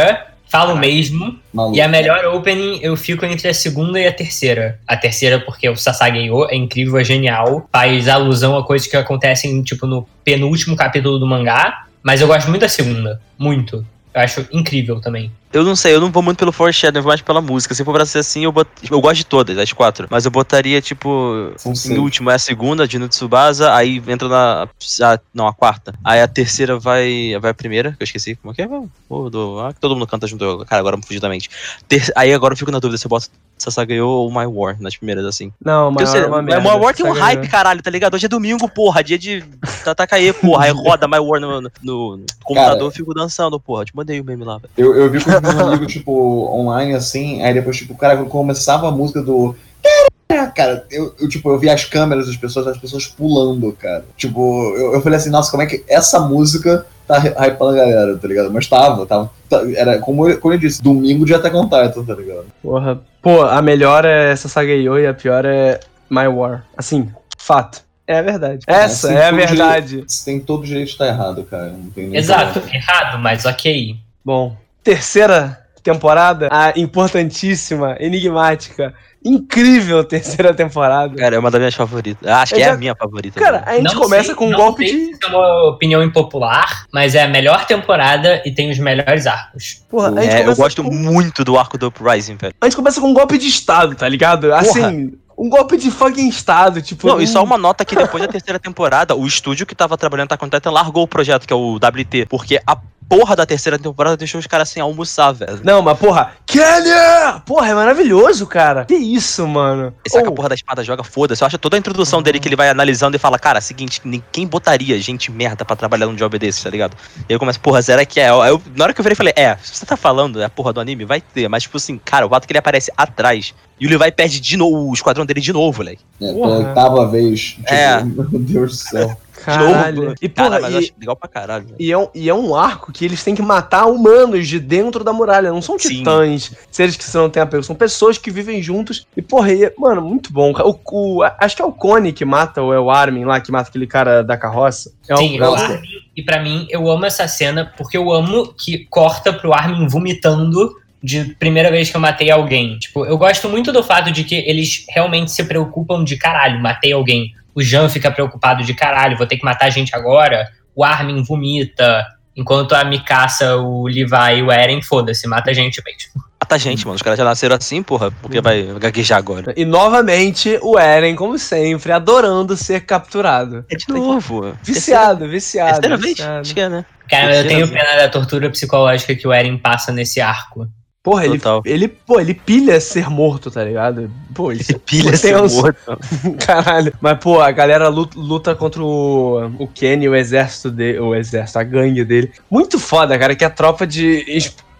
falo mesmo. Maluco. E a melhor opening eu fico entre a segunda e a terceira. A terceira porque o Sasageyo é incrível, é genial, faz alusão a coisas que acontecem tipo no penúltimo capítulo do mangá, mas eu gosto muito da segunda, muito. Eu acho incrível também. Eu não sei, eu não vou muito pelo Foreshadow, eu vou mais pela música. Se for pra ser assim, eu, bot... eu gosto de todas, as quatro. Mas eu botaria, tipo, São em seis. último é a segunda, de no Tsubasa, aí entra na. a- não, a quarta. Aí a terceira vai. Vai a primeira, que eu esqueci. Como é que é? Do, ah, que todo mundo canta junto. Cara, agora me fugiu da mente. Ter- aí agora eu fico na dúvida se eu boto Sasageyo ou My War nas primeiras, assim. Não, eu sei, é uma My merda. War tem um hype, caralho, tá ligado? Hoje é domingo, porra, dia de Tatakae, porra. Aí roda My War no, no- no computador, eu fico dançando, porra. Te mandei o meme lá, velho. Eu, eu vi com meus amigos, tipo, online, assim, aí depois, tipo, cara, quando começava a música do. Cara, eu, eu, tipo, eu vi as câmeras das pessoas, as pessoas pulando, cara. Tipo, eu, eu falei assim, nossa, como é que essa música tá hy- hypando a galera, tá ligado? Mas tava, tava. tá- Era, como eu, como eu disse, domingo de Attack on Titan, tá ligado? Porra. Pô, a melhor é essa Sageyo e a pior é My War. Assim, fato. É a verdade. Essa Assim, é a verdade. Você tem todo o direito de estar errado, cara. Não tem nem Exato, problema. errado, mas ok. Bom, terceira temporada, a importantíssima, enigmática, incrível terceira temporada. Cara, é uma das minhas favoritas. Acho que é a minha favorita. Cara, a gente Não começa sei- com um não golpe sei de. se É uma opinião impopular, mas é a melhor temporada e tem os melhores arcos. Porra, a gente É, eu gosto com... muito do arco do Uprising, velho. A gente começa com um golpe de estado, tá ligado? Assim, um golpe de fucking estado, tipo. Não, e só um- uma nota que depois da terceira temporada, o estúdio que tava trabalhando on Titan largou o projeto, que é o WT, porque a porra da terceira temporada deixou os caras sem almoçar, velho. Não, mas porra, Kenny! Porra, é maravilhoso, cara. Que isso, mano. Esse saca Ou- a porra da espada joga, foda-se. Eu acho toda a introdução dele que ele vai analisando e fala, cara, seguinte, quem botaria gente merda pra trabalhar num job desse, tá ligado? E aí começa, porra, será que é? Aí eu- na hora que eu virei, falei, é, se você tá falando, é a porra do anime, vai ter. Mas, tipo assim, cara, o fato que ele aparece atrás e o Levi perde de novo o esquadrão dele de novo, moleque. É, pela oitava vez. Tipo, É. Meu Deus do céu. De novo. Caralho. E, cara, porra, mas e- legal pra caralho. velho. E é, um, e é um arco que eles têm que matar humanos de dentro da muralha. Não são Sim. titãs, seres que você não tem apego. São pessoas que vivem juntos. E, porra, e, mano, muito bom. O, o- acho que é o Cone que mata, ou é o Armin lá, que mata aquele cara da carroça. É o- Sim, é o o- Armin, e pra mim, eu amo essa cena porque eu amo que corta pro Armin vomitando de primeira vez que eu matei alguém. Tipo, eu gosto muito do fato de que eles realmente se preocupam de caralho, matei alguém. O Jean fica preocupado de caralho, vou ter que matar gente agora. O Armin vomita. Enquanto a Mikasa, o Levi e o Eren, foda-se, mata a gente mesmo. Mata a gente, mano. Os caras já nasceram assim, porra. Porque vai gaguejar agora. E novamente, o Eren, como sempre, adorando ser capturado. É de novo. Viciado, viciado. Terceira vez? viciado. Acho que é, né? Cara, eu tenho pena da tortura psicológica que o Eren passa nesse arco. Porra, ele, Total. ele, pô, ele pilha ser morto, tá ligado? Pô, isso é Pilha ser morto. Caralho. Mas, pô, a galera luta, luta contra o, o Kenny, o exército dele, o exército, a gangue dele. Muito foda, cara, que a tropa de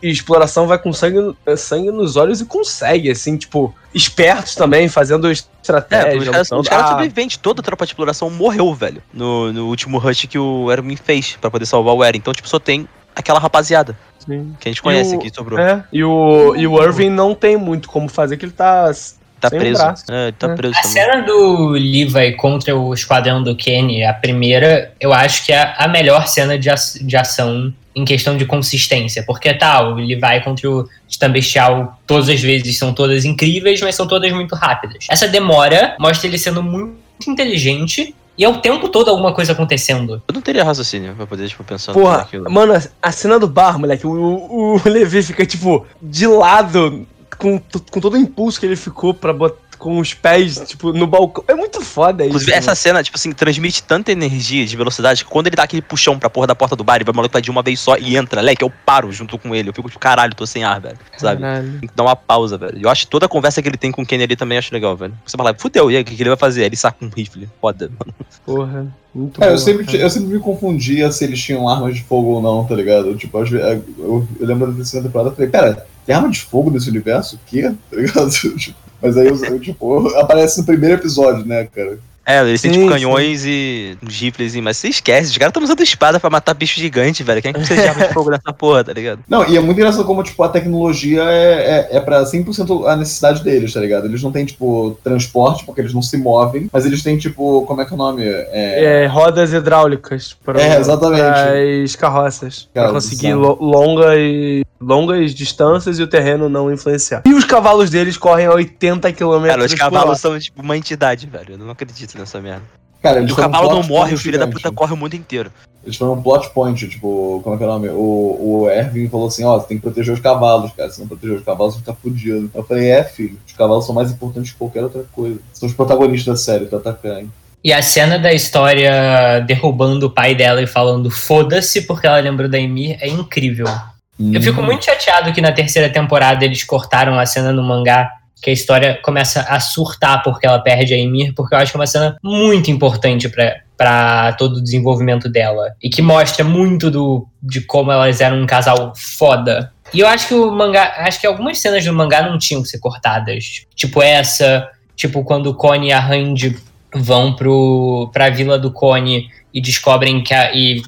exploração vai com sangue, sangue nos olhos e consegue, assim, tipo, espertos também, fazendo É, estratégia. os caras, lutando. os caras Ah, sobreviventes, toda a tropa de exploração morreu, velho. No, no último rush que o Erwin fez pra poder salvar o Eren. Então, tipo, só tem aquela rapaziada sim. que a gente conhece o- que sobrou. É, e o, e o Irving não tem muito como fazer, que ele tá. tá sem preso. braço. É, ele tá É. preso A também. cena do Levi contra o esquadrão do Kenny, a primeira, eu acho que é a melhor cena de, de ação em questão de consistência. Porque tá, o Levi contra o Titã Bestial todas as vezes são todas incríveis, mas são todas muito rápidas. Essa demora mostra ele sendo muito inteligente e é o tempo todo alguma coisa acontecendo. Eu não teria raciocínio pra poder, tipo, pensar Porra, naquilo. mano, a- cena do bar, moleque, o, o, o Levi fica, tipo, de lado, com, com todo o impulso que ele ficou pra botar. Com os pés, tipo, no balcão. É muito foda isso. Inclusive, essa cena, tipo assim, transmite tanta energia de velocidade que quando ele dá aquele puxão pra porra da porta do bar, ele vai o maluco vai de uma vez só e entra, leque, eu paro junto com ele. Eu fico tipo, caralho, tô sem ar, velho. Sabe? Caralho. Tem que dar uma pausa, velho. Eu acho que toda a conversa que ele tem com o Kenny ali também acho legal, velho. Você fala, fudeu, e aí, o que ele vai fazer? Ele saca um rifle. Foda, mano. Porra. Muito É, boa, eu sempre, cara. eu sempre me confundia se eles tinham armas de fogo ou não, tá ligado? Tipo, às ve- eu, eu lembro da terceira temporada, eu falei, pera, tem arma de fogo nesse universo? O quê? Tá ligado? Tipo, Mas aí, eu, tipo, aparece no primeiro episódio, né, cara? É, eles têm, Sim, tipo, canhões e uns rifles, mas você esquece, os caras estão usando espada pra matar bicho gigante, velho. Quem é que precisa de arma de fogo nessa porra, tá ligado? Não, e é muito engraçado como, tipo, a tecnologia é, é, é pra 100% a necessidade deles, tá ligado? Eles não têm, tipo, transporte, porque eles não se movem, mas eles têm, tipo, como é que é o nome? É, É, rodas hidráulicas para É, exatamente. as carroças. Cara, pra conseguir lo- longas, longas distâncias e o terreno não influenciar. E os cavalos deles correm a 80 km Cara, os por cavalos hora. são, tipo, uma entidade, velho. Eu não acredito nessa merda. cara, E eles o foram um cavalo não morre, o filho da puta corre o mundo inteiro. Eles foram um plot point, tipo, como é que é o nome? O, o Erwin falou assim, ó, você tem que proteger os cavalos, cara. Se não proteger os cavalos, você fica fudido. Eu falei, é, filho, os cavalos são mais importantes que qualquer outra coisa. São os protagonistas da série, tá atacando. E a cena da história derrubando o pai dela e falando foda-se porque ela lembrou da Emir é incrível. Eu fico muito chateado que na terceira temporada eles cortaram a cena no mangá, que a história começa a surtar porque ela perde a Emir, porque eu acho que é uma cena muito importante para todo o desenvolvimento dela. E que mostra muito do, de como elas eram um casal foda. E eu acho que o mangá. Acho que algumas cenas do mangá não tinham que ser cortadas. Tipo essa, tipo quando o Connie e a Randy vão pro, pra vila do Connie e descobrem que a, e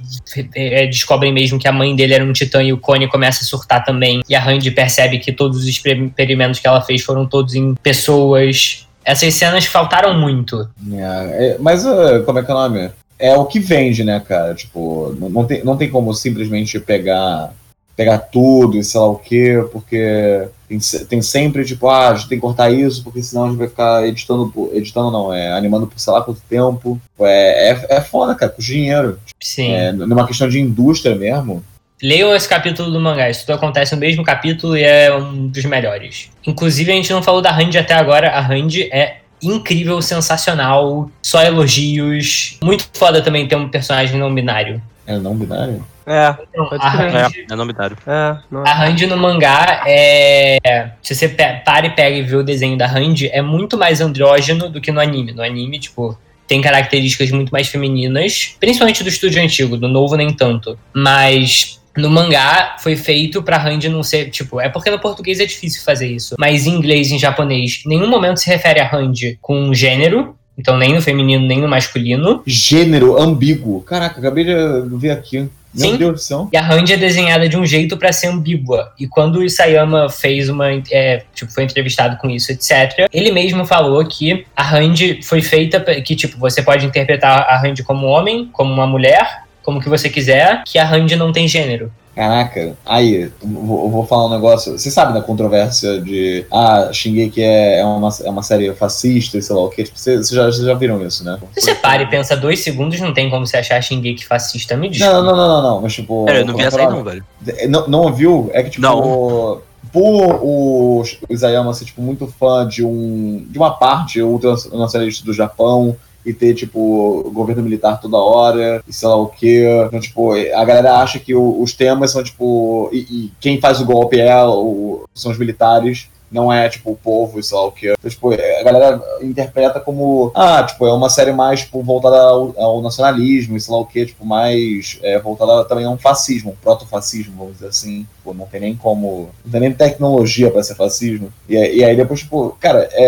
é, descobrem mesmo que a mãe dele era um titã e o Connie começa a surtar também. E a Randy percebe que todos os experimentos que ela fez foram todos em pessoas. Essas cenas faltaram muito. É, é, mas uh, como é que é o nome? É o que vende, né, cara? Tipo, não tem, não tem como simplesmente pegar pegar tudo e sei lá o quê, porque tem, tem sempre, tipo, ah, a gente tem que cortar isso, porque senão a gente vai ficar editando, editando não, é animando por sei lá quanto tempo. É, é, é foda, cara, com dinheiro. Sim. É, numa questão de indústria mesmo. Leiam esse capítulo do mangá. Isso tudo acontece no mesmo capítulo e é um dos melhores. Inclusive, a gente não falou da Randy até agora. A Randy é incrível, sensacional, só elogios. Muito foda também ter um personagem não binário. É não binário? É, Então, a. Randy, É, é novidade. é. Não. a Randy no mangá é. Se você para e pega e vê o desenho da Randy, é muito mais andrógeno do que no anime. No anime, tipo, tem características muito mais femininas, principalmente do estúdio antigo, do novo nem tanto. Mas no mangá foi feito pra Randy não ser, tipo, é porque no português é difícil fazer isso, mas em inglês e em japonês, em nenhum momento se refere a Randy com um gênero, então nem no feminino nem no masculino. Gênero ambíguo. Caraca, acabei de ver aqui. Meu Sim. Deus do céu. E a Randy é desenhada de um jeito pra ser ambígua. E quando o Isayama fez uma. é, tipo, foi entrevistado com isso, etc., ele mesmo falou que a Randy foi feita. que, tipo, você pode interpretar a Randy como homem, como uma mulher, como que você quiser, que a Randy não tem gênero. Caraca, aí, eu vou, vou falar um negócio. Você sabe da controvérsia de. Ah, Shingeki é, é, uma, é uma série fascista e sei lá o que. Tipo, vocês já, já viram isso, né? Se você para e pensa dois segundos, não tem como você achar Shingeki fascista, me diz. Não, não, não, não, não, mas tipo. Pera, eu não vi essa aí não, velho. Não, não viu? É que tipo. Não. Por o Isayama ser tipo, muito fã de, um, de uma parte ultranacionalista do Japão e ter, tipo, governo militar toda hora e sei lá o quê. Então, tipo, a galera acha que o- os temas são, tipo. E, e quem faz o golpe é o, são os militares. Não é, tipo, o povo e sei lá o quê. Então, tipo, a galera interpreta como. Ah, tipo, é uma série mais, tipo, voltada ao, ao nacionalismo e sei lá o quê. Tipo, mais é, voltada também a um fascismo, um proto-fascismo, vamos dizer assim. Tipo, não tem nem como. Não tem nem tecnologia pra ser fascismo. E, aí- e aí depois, tipo, cara, é,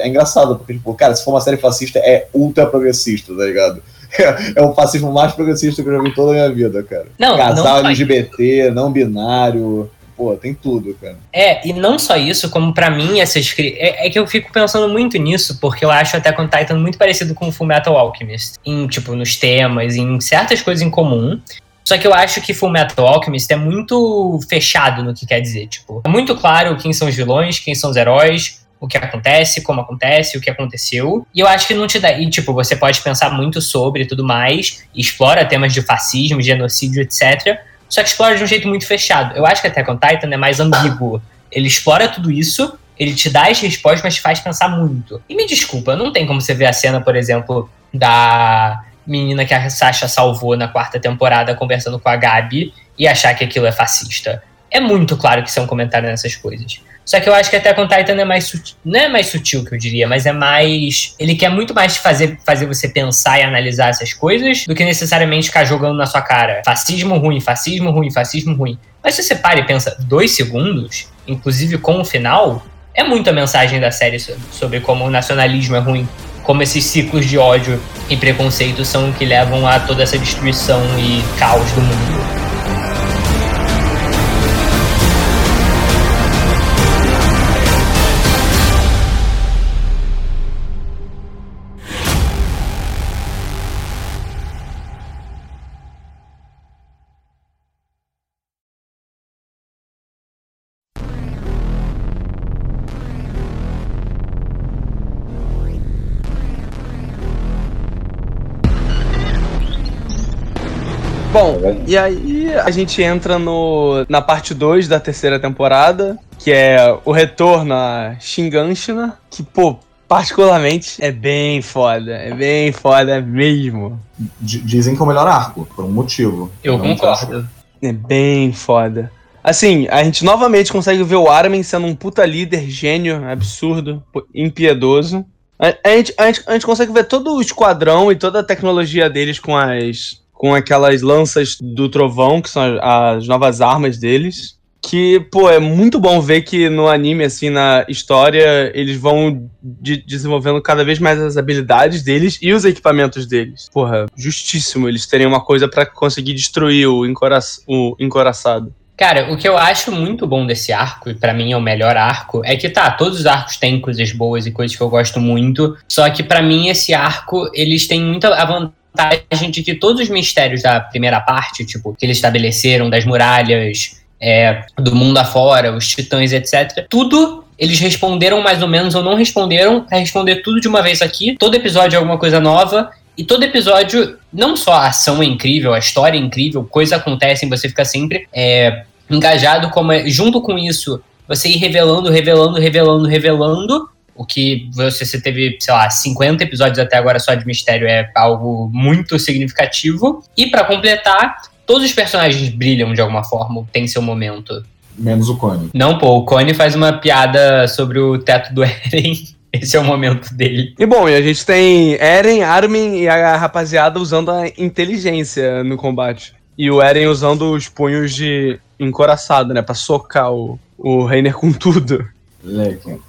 é, é engraçado, porque, tipo, cara, se for uma série fascista, é ultra progressista, tá ligado? É o fascismo mais progressista que eu já vi em toda a minha vida, cara. Não, não Casal só LGBT, não binário. Pô, tem tudo, cara. É, e não só isso, como pra mim essas é, é que eu fico pensando muito nisso, porque eu acho até com Titan muito parecido com o Fullmetal Alchemist, em tipo nos temas, em certas coisas em comum. Só que eu acho que Fullmetal Alchemist é muito fechado no que quer dizer, tipo, é muito claro quem são os vilões, quem são os heróis, o que acontece, como acontece, o que aconteceu. E eu acho que não te dá. E, tipo, você pode pensar muito sobre tudo mais, explora temas de fascismo, genocídio, etc. Só que explora de um jeito muito fechado. Eu acho que até com Titan é mais ambíguo. Ele explora tudo isso, ele te dá as respostas, mas te faz pensar muito. E me desculpa, não tem como você ver a cena, por exemplo, da menina que a Sasha salvou na quarta temporada conversando com a Gabi e achar que aquilo é fascista. É muito claro que isso é um comentário nessas coisas. Só que eu acho que até com Titan é mais sutil, não é mais sutil que eu diria, mas é mais. Ele quer muito mais fazer, fazer você pensar e analisar essas coisas do que necessariamente ficar jogando na sua cara. Fascismo ruim, fascismo ruim, fascismo ruim. Mas se você para e pensa dois segundos, inclusive com o final, é muita mensagem da série so- sobre como o nacionalismo é ruim. Como esses ciclos de ódio e preconceito são o que levam a toda essa destruição e caos do mundo. E aí a gente entra no, na parte 2 da terceira temporada, que é o retorno a Shinganshina, que, pô, particularmente é bem foda, é bem foda mesmo. D- dizem que é o melhor arco, por um motivo. Eu Não concordo. É bem foda. Assim, a gente novamente consegue ver o Armin sendo um puta líder, gênio, absurdo, impiedoso. A, a gente, a, gente, a gente consegue ver todo o esquadrão e toda a tecnologia deles com as. Com aquelas lanças do trovão, que são as, as novas armas deles. Que, pô, é muito bom ver que no anime, assim, na história, eles vão de- desenvolvendo cada vez mais as habilidades deles e os equipamentos deles. Porra, justíssimo eles terem uma coisa pra conseguir destruir o, encora o encoraçado. Cara, o que eu acho muito bom desse arco, e pra mim é o melhor arco, é que tá, todos os arcos têm coisas boas e coisas que eu gosto muito, só que pra mim esse arco, eles têm muita vantagem de que todos os mistérios da primeira parte, tipo, que eles estabeleceram das muralhas, é, do mundo afora, os titãs, etc, tudo eles responderam mais ou menos ou não responderam, pra responder tudo de uma vez aqui, todo episódio é alguma coisa nova, e todo episódio, não só a ação é incrível, a história é incrível, coisas acontecem, você fica sempre é, engajado, como é, junto com isso, você ir revelando, revelando, revelando, revelando. O que você, você teve, sei lá, 50 episódios até agora só de mistério é algo muito significativo. E pra completar, todos os personagens brilham de alguma forma, tem seu momento. Menos o Cone. Não, pô, o Cone faz uma piada sobre o teto do Eren. Esse é o momento dele. E bom, e a gente tem Eren, Armin e a rapaziada usando a inteligência no combate. E o Eren usando os punhos de encoraçado, né? Pra socar o, o Reiner com tudo.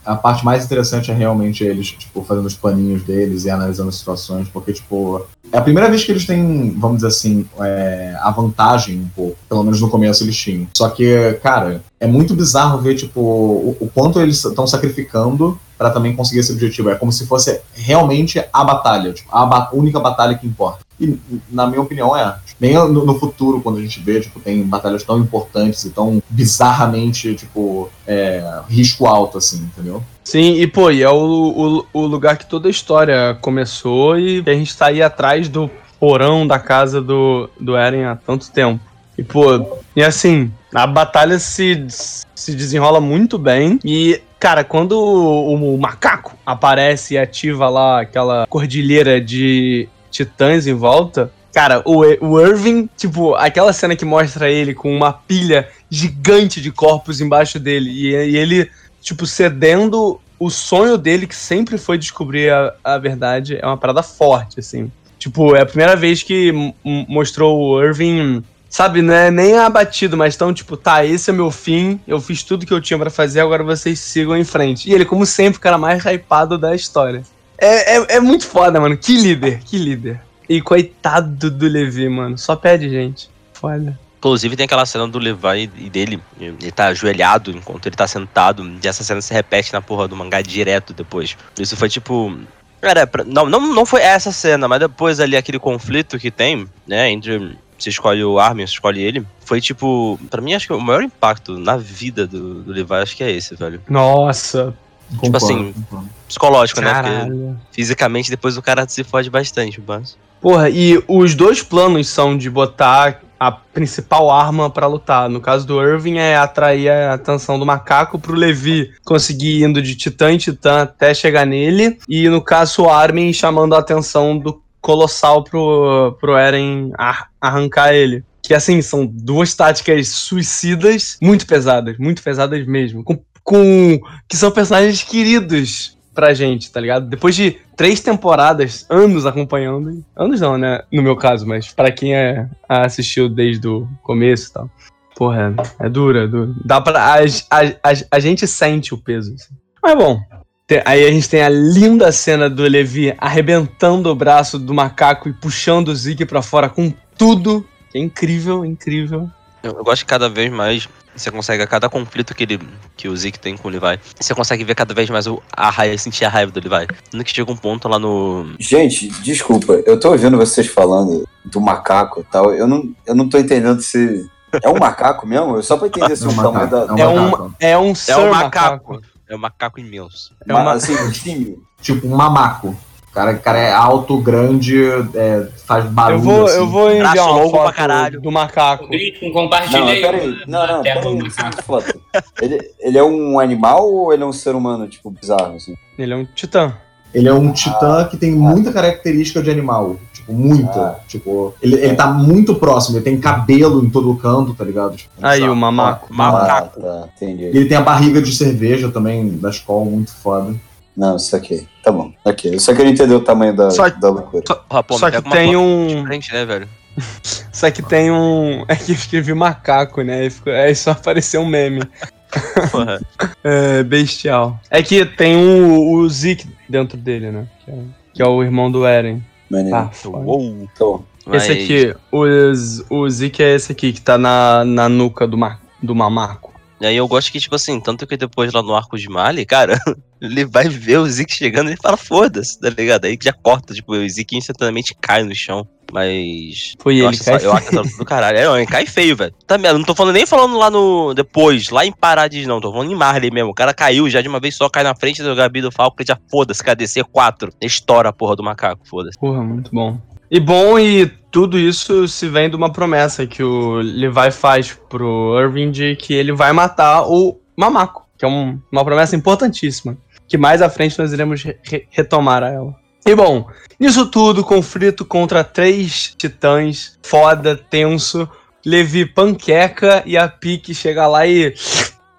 A parte mais interessante é realmente eles, tipo, fazendo os planinhos deles e analisando as situações, porque, tipo, é a primeira vez que eles têm, vamos dizer assim, é, a vantagem um pouco. Pelo menos no começo eles tinham. Só que, cara, é muito bizarro ver, tipo, o, o quanto eles estão sacrificando pra também conseguir esse objetivo. É como se fosse realmente a batalha, tipo, a ba- única batalha que importa. E, na minha opinião, é. Nem no, no futuro, quando a gente vê, tipo, tem batalhas tão importantes e tão bizarramente, tipo, é, risco alto, assim, entendeu? Sim, e pô, e é o, o, o lugar que toda a história começou e a gente tá aí atrás do porão da casa do, do Eren há tanto tempo. E pô, e assim, a batalha se, se desenrola muito bem e. Cara, quando o, o macaco aparece e ativa lá aquela cordilheira de titãs em volta, Cara, o, o Irving, tipo, aquela cena que mostra ele com uma pilha gigante de corpos embaixo dele e, e ele, tipo, cedendo o sonho dele, que sempre foi descobrir a, a verdade, é uma parada forte, assim. Tipo, é a primeira vez que mostrou o Irving, sabe, não é nem abatido, mas tão tipo, tá, esse é meu fim, eu fiz tudo que eu tinha pra fazer, agora vocês sigam em frente. E ele, como sempre, o cara mais hypado da história. É, é, é muito foda, mano. Que líder, que líder. E coitado do Levi, mano. Só pede gente. Foda. Inclusive tem aquela cena do Levi e dele, ele tá ajoelhado enquanto ele tá sentado, e essa cena se repete na porra do mangá direto depois. Isso foi tipo. Pra- não, não, não foi essa cena, mas depois ali aquele conflito que tem, né, entre. Você escolhe o Armin, você escolhe ele. Foi tipo. Pra mim, acho que o maior impacto na vida do, do Levi, acho que é esse, velho. Nossa. Concordo, assim, concordo. Psicológico, né? Porque Caralho. fisicamente depois o cara se fode bastante, mas. Porra, e os dois planos são de botar a principal arma pra lutar. No caso do Irving é atrair a atenção do macaco pro Levi conseguir ir indo de titã em titã até chegar nele. E no caso o Armin chamando a atenção do colossal pro, pro Eren ar- arrancar ele. Que assim, são duas táticas suicidas muito pesadas, muito pesadas mesmo. Com, com que são personagens queridos pra gente, tá ligado? Depois de três temporadas, anos acompanhando. Anos não, né? No meu caso, mas pra quem é, assistiu desde o começo e tal. Porra, é, é dura, é dura. Dá pra. A, a, a, a gente sente o peso. assim. Mas bom. Aí a gente tem a linda cena do Levi arrebentando o braço do macaco e puxando o Zeke pra fora com tudo. Que é incrível, incrível. Eu, eu gosto que cada vez mais você consegue, a cada conflito que, ele, que o Zeke tem com o Levi, você consegue ver cada vez mais o, a raiva, sentir a raiva do Levi. No que chega um ponto lá no. Gente, desculpa, eu tô ouvindo vocês falando do macaco e tal. Eu não, eu não tô entendendo se. É um macaco mesmo? Só pra entender se É o um tamanho macaco, da. É um, macaco. é um É Sir um macaco. É um macaco imenso. é uma- Assim, um. Tipo um mamaco. O cara, o cara é alto, grande, é, faz barulho. Eu vou, assim. eu vou enviar Braço uma longo pra foto caralho. do macaco. Cleiton, compartilha Não, aí peraí. uma- Não, não, peraí. foto. Ele, ele é um animal ou ele é um ser humano, tipo, bizarro, assim? Ele é um titã. Ele é um titã que tem muita característica de animal. Tipo, muita. Ah. Tipo, ele, ele tá muito próximo, ele tem cabelo em todo canto, tá ligado? Tipo, Aí, sabe? o mamaco. Macaco. Ah, tá, entendi. E ele tem a barriga de cerveja também, da escola, muito foda. Não, isso aqui. Tá bom. Ok. Eu só queria entender o tamanho da, Só- da loucura. Porra, pô, Só que tem um. Né, velho? Só que tem um. É que eu escrevi macaco, né? Aí, ficou... Aí só apareceu um meme. Porra. É, bestial. É que tem um, o Zeke dentro dele, né? Que é, que é o irmão do Eren. Maneiro. Tá, foda. Uou. Tá bom. Esse Mas- aqui, o, o Zeke é esse aqui, que tá na, na nuca do, ma, do mamaco. E aí eu gosto que, tipo assim, tanto que depois lá no arco de Mali, cara, ele vai ver o Zeke chegando e ele fala, foda-se, tá ligado? Aí já corta, tipo, o Zeke instantaneamente cai no chão. Mas. Foi eu ele, acho, cai essa, eu acho essa do caralho. É, não, ele cai feio, velho. Tá merda. Não tô falando nem falando lá no. Depois, lá em Paradis, não. Tô falando em Marley mesmo. O cara caiu já de uma vez só, cai na frente do Gabi do Falco, já foda-se, KDC 4. Estoura a porra do macaco, foda-se. Porra, muito bom. E bom, e tudo isso se vem de uma promessa que o Levi faz pro Irving de que ele vai matar o Mamaco, que é um- uma promessa importantíssima, que mais à frente nós iremos re- re- retomar a ela. E bom, nisso tudo, conflito contra três titãs, foda, tenso, Levi panqueca e a Pique chega lá e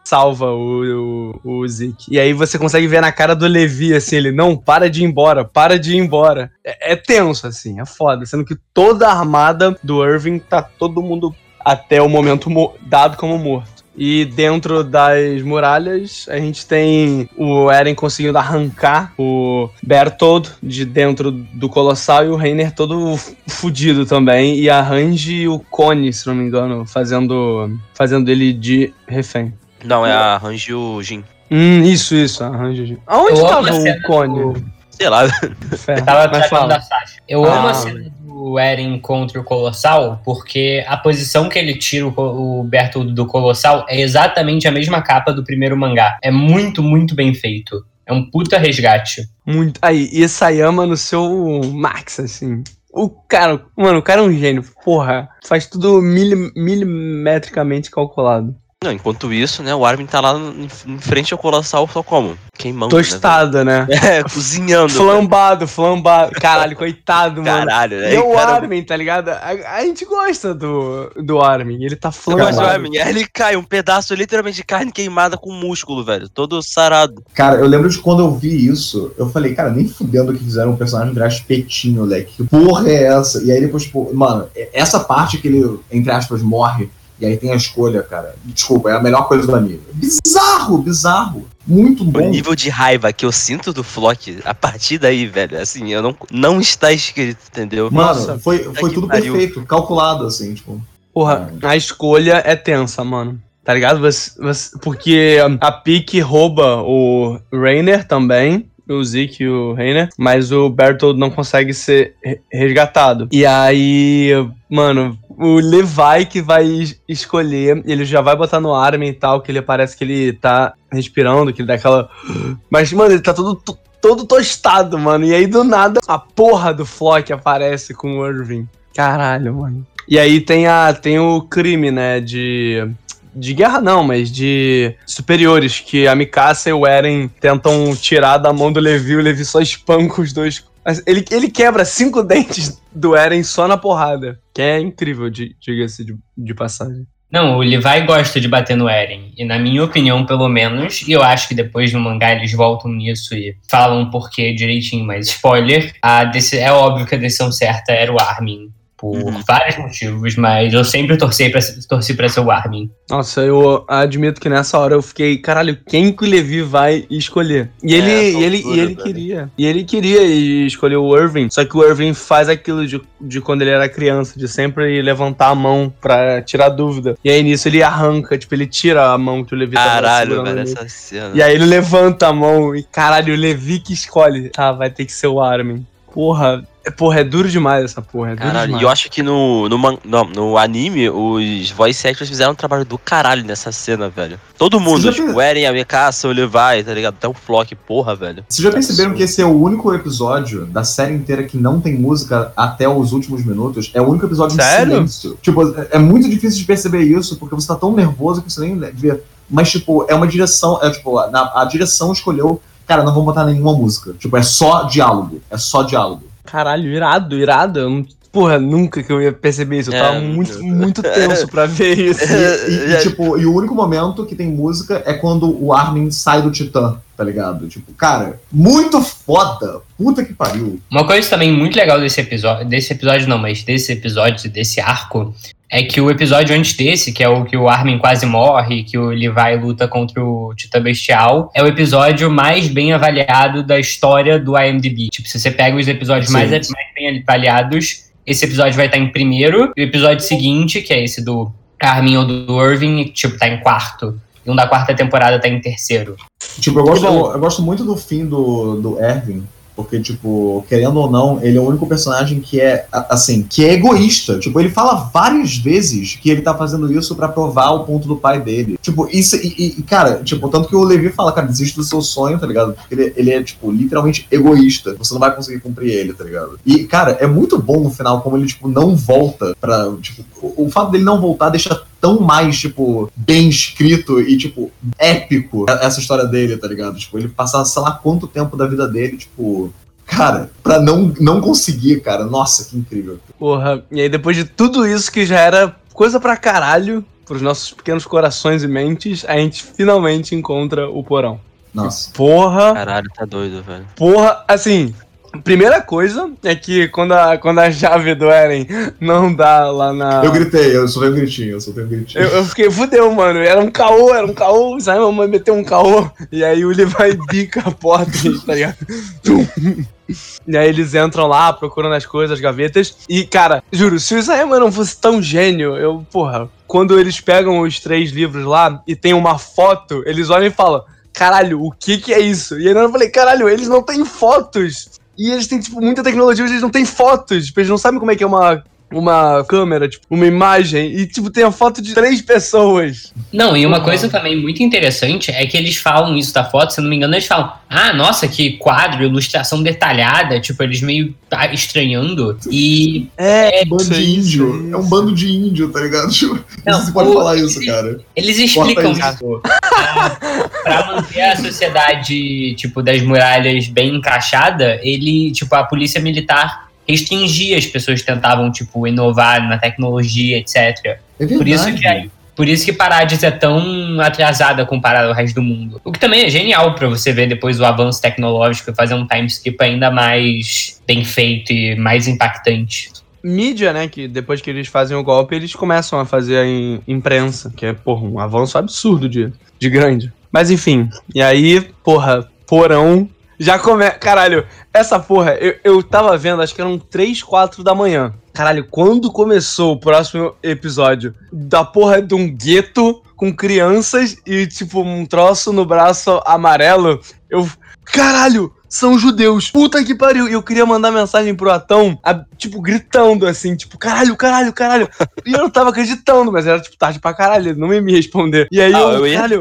salva o, o, o Zeke. E aí você consegue ver na cara do Levi, assim, ele, não, para de ir embora, para de ir embora. É, é tenso, assim, é foda. Sendo que toda a armada do Irving tá todo mundo até o momento mo- dado como morto. E dentro das muralhas, a gente tem o Eren conseguindo arrancar o Bertold de dentro do Colossal e o Reiner todo fudido também. E a Range e o Cone, se não me engano, fazendo, fazendo ele de refém. Não, é a Range e o Jin. Hum, isso, isso, a Range. Aonde Eu tava a o cena Cone? do- Sei lá. Tava mas tratando fala. da Sasha. Eu amo Ah. a cena do, o Eren contra o Colossal, porque a posição que ele tira o, Co- o Bertoldo do Colossal é exatamente a mesma capa do primeiro mangá. É muito, muito bem feito. É um puta resgate. Muito. Aí, e Sayama no seu max, assim. O cara, mano, o cara é um gênio. Porra, faz tudo mili- milimetricamente calculado. Não, enquanto isso, né, o Armin tá lá em, frente ao Colossal só como? Queimando, Tostada, né? né? É, cozinhando. Flambado, flambado. Caralho, coitado, mano. Caralho, E né? é o cara, Armin, tá ligado? A, a gente gosta do, do Armin. Ele tá Eu gosto flambado. do Armin. Aí ele cai, um pedaço literalmente de carne queimada com músculo, velho. Todo sarado. Cara, eu lembro de quando eu vi isso, eu falei, cara, nem fudendo que fizeram um personagem virar espetinho, moleque. Que porra é essa? E aí depois, tipo, mano, essa parte que ele, entre aspas, morre, e aí tem a escolha, cara. Desculpa, é a melhor coisa do anime. Bizarro, bizarro. Muito O bom. nível de raiva que eu sinto do Flock, a partir daí, velho, assim, eu não, não está escrito, entendeu? Mano, Nossa, foi, foi tudo pariu. perfeito, calculado, assim, tipo. Porra, a escolha é tensa, mano. Tá ligado? Você, você- porque a Pique rouba o Rainer também. O Zeke e o Reiner, mas o Bertold não consegue ser re- resgatado. E aí, mano, o Levi que vai es- escolher, ele já vai botar no Armin e tal, que ele parece que ele tá respirando, que ele dá aquela. Mas, mano, ele tá todo, to- todo tostado, mano. E aí, do nada, a porra do Flock aparece com o Irving. Caralho, mano. E aí tem, a, tem o crime, né, de... De guerra não, mas de superiores, que a Mikasa e o Eren tentam tirar da mão do Levi, o Levi só espanca os dois. Ele, ele quebra cinco dentes do Eren só na porrada, que é incrível, di- diga-se de, de passagem. Não, o Levi gosta de bater no Eren. E na minha opinião, pelo menos, e eu acho que depois no mangá eles voltam nisso e falam o porquê direitinho, mas spoiler, a é óbvio que a decisão certa era o Armin. Por Uhum. vários motivos, mas eu sempre torci pra, torci pra ser o Armin. Nossa, eu admito que nessa hora eu fiquei, caralho, quem que o Levi vai escolher? E É, ele, essa e ele, e ele queria. E ele queria escolher o Irving, só que o Irving faz aquilo de, de quando ele era criança, de sempre levantar a mão pra tirar dúvida. E aí nisso ele arranca, tipo, ele tira a mão que o Levi tava Caralho, segurando velho, essa cena. E aí ele levanta a mão e, caralho, o Levi que escolhe. Tá, vai ter que ser o Armin. Porra, é- porra, é duro demais essa porra, é duro Caralho, demais. e eu acho que no, no, man- não, no anime, os voice actors fizeram um trabalho do caralho nessa cena, velho. Todo mundo, tipo, o Eren, a Mikasa, o Levi, tá ligado? Até o Flock, porra, velho. Vocês já perceberam que esse é o único episódio da série inteira que não tem música até os últimos minutos? É o único episódio Sério? em silêncio. Tipo, é- é muito difícil de perceber isso, porque você tá tão nervoso que você nem vê. Mas, tipo, é uma direção. É, tipo, a, a direção escolheu. Cara, não vou botar nenhuma música. Tipo, é só diálogo. É só diálogo. Caralho, irado, irado. Eu não- Porra, nunca que eu ia perceber isso. Eu É, tava muito, muito tenso pra ver isso. E, e- e, tipo, e o único momento que tem música é quando o Armin sai do Titã, tá ligado? Tipo, cara, muito foda. Puta que pariu. Uma coisa também muito legal desse episódio, desse episódio não, mas desse episódio, desse arco, é que o episódio antes desse, que é o que o Armin quase morre, que o Levi luta contra o Titã Bestial, é o episódio mais bem avaliado da história do IMDb. Tipo, se você pega os episódios mais, mais bem avaliados, esse episódio vai estar em primeiro, e o episódio seguinte, que é esse do Armin ou do Irving, tipo, tá em quarto. E um da quarta temporada tá em terceiro. Tipo, eu gosto, eu, gosto muito do fim do, do Erwin, porque, tipo, querendo ou não, ele é o único personagem que é, assim, que é egoísta. Tipo, ele fala várias vezes que ele tá fazendo isso pra provar o ponto do pai dele. Tipo, isso, e- e, cara, tipo, tanto que o Levi fala, cara, desiste do seu sonho, tá ligado? Porque ele, ele é, tipo, literalmente egoísta. Você não vai conseguir cumprir ele, tá ligado? E, cara, é muito bom no final como ele, tipo, não volta pra, tipo, o, o fato dele não voltar deixa tão mais, tipo, bem escrito e, tipo, épico essa história dele, tá ligado? Tipo, ele passar, sei lá, quanto tempo da vida dele, tipo. Cara, pra não, não conseguir, cara. Nossa, que incrível. Porra, e aí depois de tudo isso que já era coisa pra caralho pros nossos pequenos corações e mentes, a gente finalmente encontra o porão. Nossa. Porra, Caralho, tá doido, velho. porra, assim, primeira coisa é que quando a, quando a chave do Eren não dá lá na... Eu gritei, eu soltei um gritinho, eu soltei um gritinho. Eu, eu fiquei, fudeu, mano. Era um caô, era um caô. Sabe, mamãe meteu um caô. E aí o Levi bica a porta, tá ligado? E aí eles entram lá, procurando as coisas, as gavetas. E, cara, juro, se o Isayama não fosse tão gênio, eu, porra, quando eles pegam os três livros lá e tem uma foto, eles olham e falam: caralho, o que que é isso? E aí eu falei: caralho, eles não têm fotos. E eles têm, tipo, muita tecnologia, eles não têm fotos. Tipo, eles não sabem como é que é uma, uma câmera, tipo, uma imagem. E, tipo, tem a foto de três pessoas. Não, e uma coisa também muito interessante é que eles falam isso da foto, se eu não me engano, eles falam, ah, nossa, que quadro, ilustração detalhada, tipo, eles meio tá estranhando. E É, Um bando de índio. É um bando de índio, tá ligado? Tipo, Não, você pode o- falar isso, cara. eles explicam isso pra, pra manter a sociedade, tipo, das muralhas bem encaixada, ele, tipo, a polícia militar restringia as pessoas que tentavam, tipo, inovar na tecnologia, etc. É verdade. Por isso que Por isso que Parades é tão atrasada comparada ao resto do mundo. O que também é genial pra você ver depois o avanço tecnológico e fazer um time skip ainda mais bem feito e mais impactante. mídia, né? Que depois que eles fazem o golpe, eles começam a fazer a im- imprensa, que é, porra, um avanço absurdo de, de grande. Mas enfim, e aí, porra, porão. Já come. Caralho, essa porra, eu, eu tava vendo, acho que eram 3, 4 da manhã. Caralho, quando começou o próximo episódio da porra de um gueto com crianças e, tipo, um troço no braço amarelo, eu. Caralho! São judeus. Puta que pariu. E eu queria mandar mensagem pro Atão, a- tipo, gritando assim, tipo, caralho, caralho, caralho. E eu não tava acreditando, mas era, tipo, tarde pra caralho, ele não me me responder. E aí Ah, eu, eu ia caralho,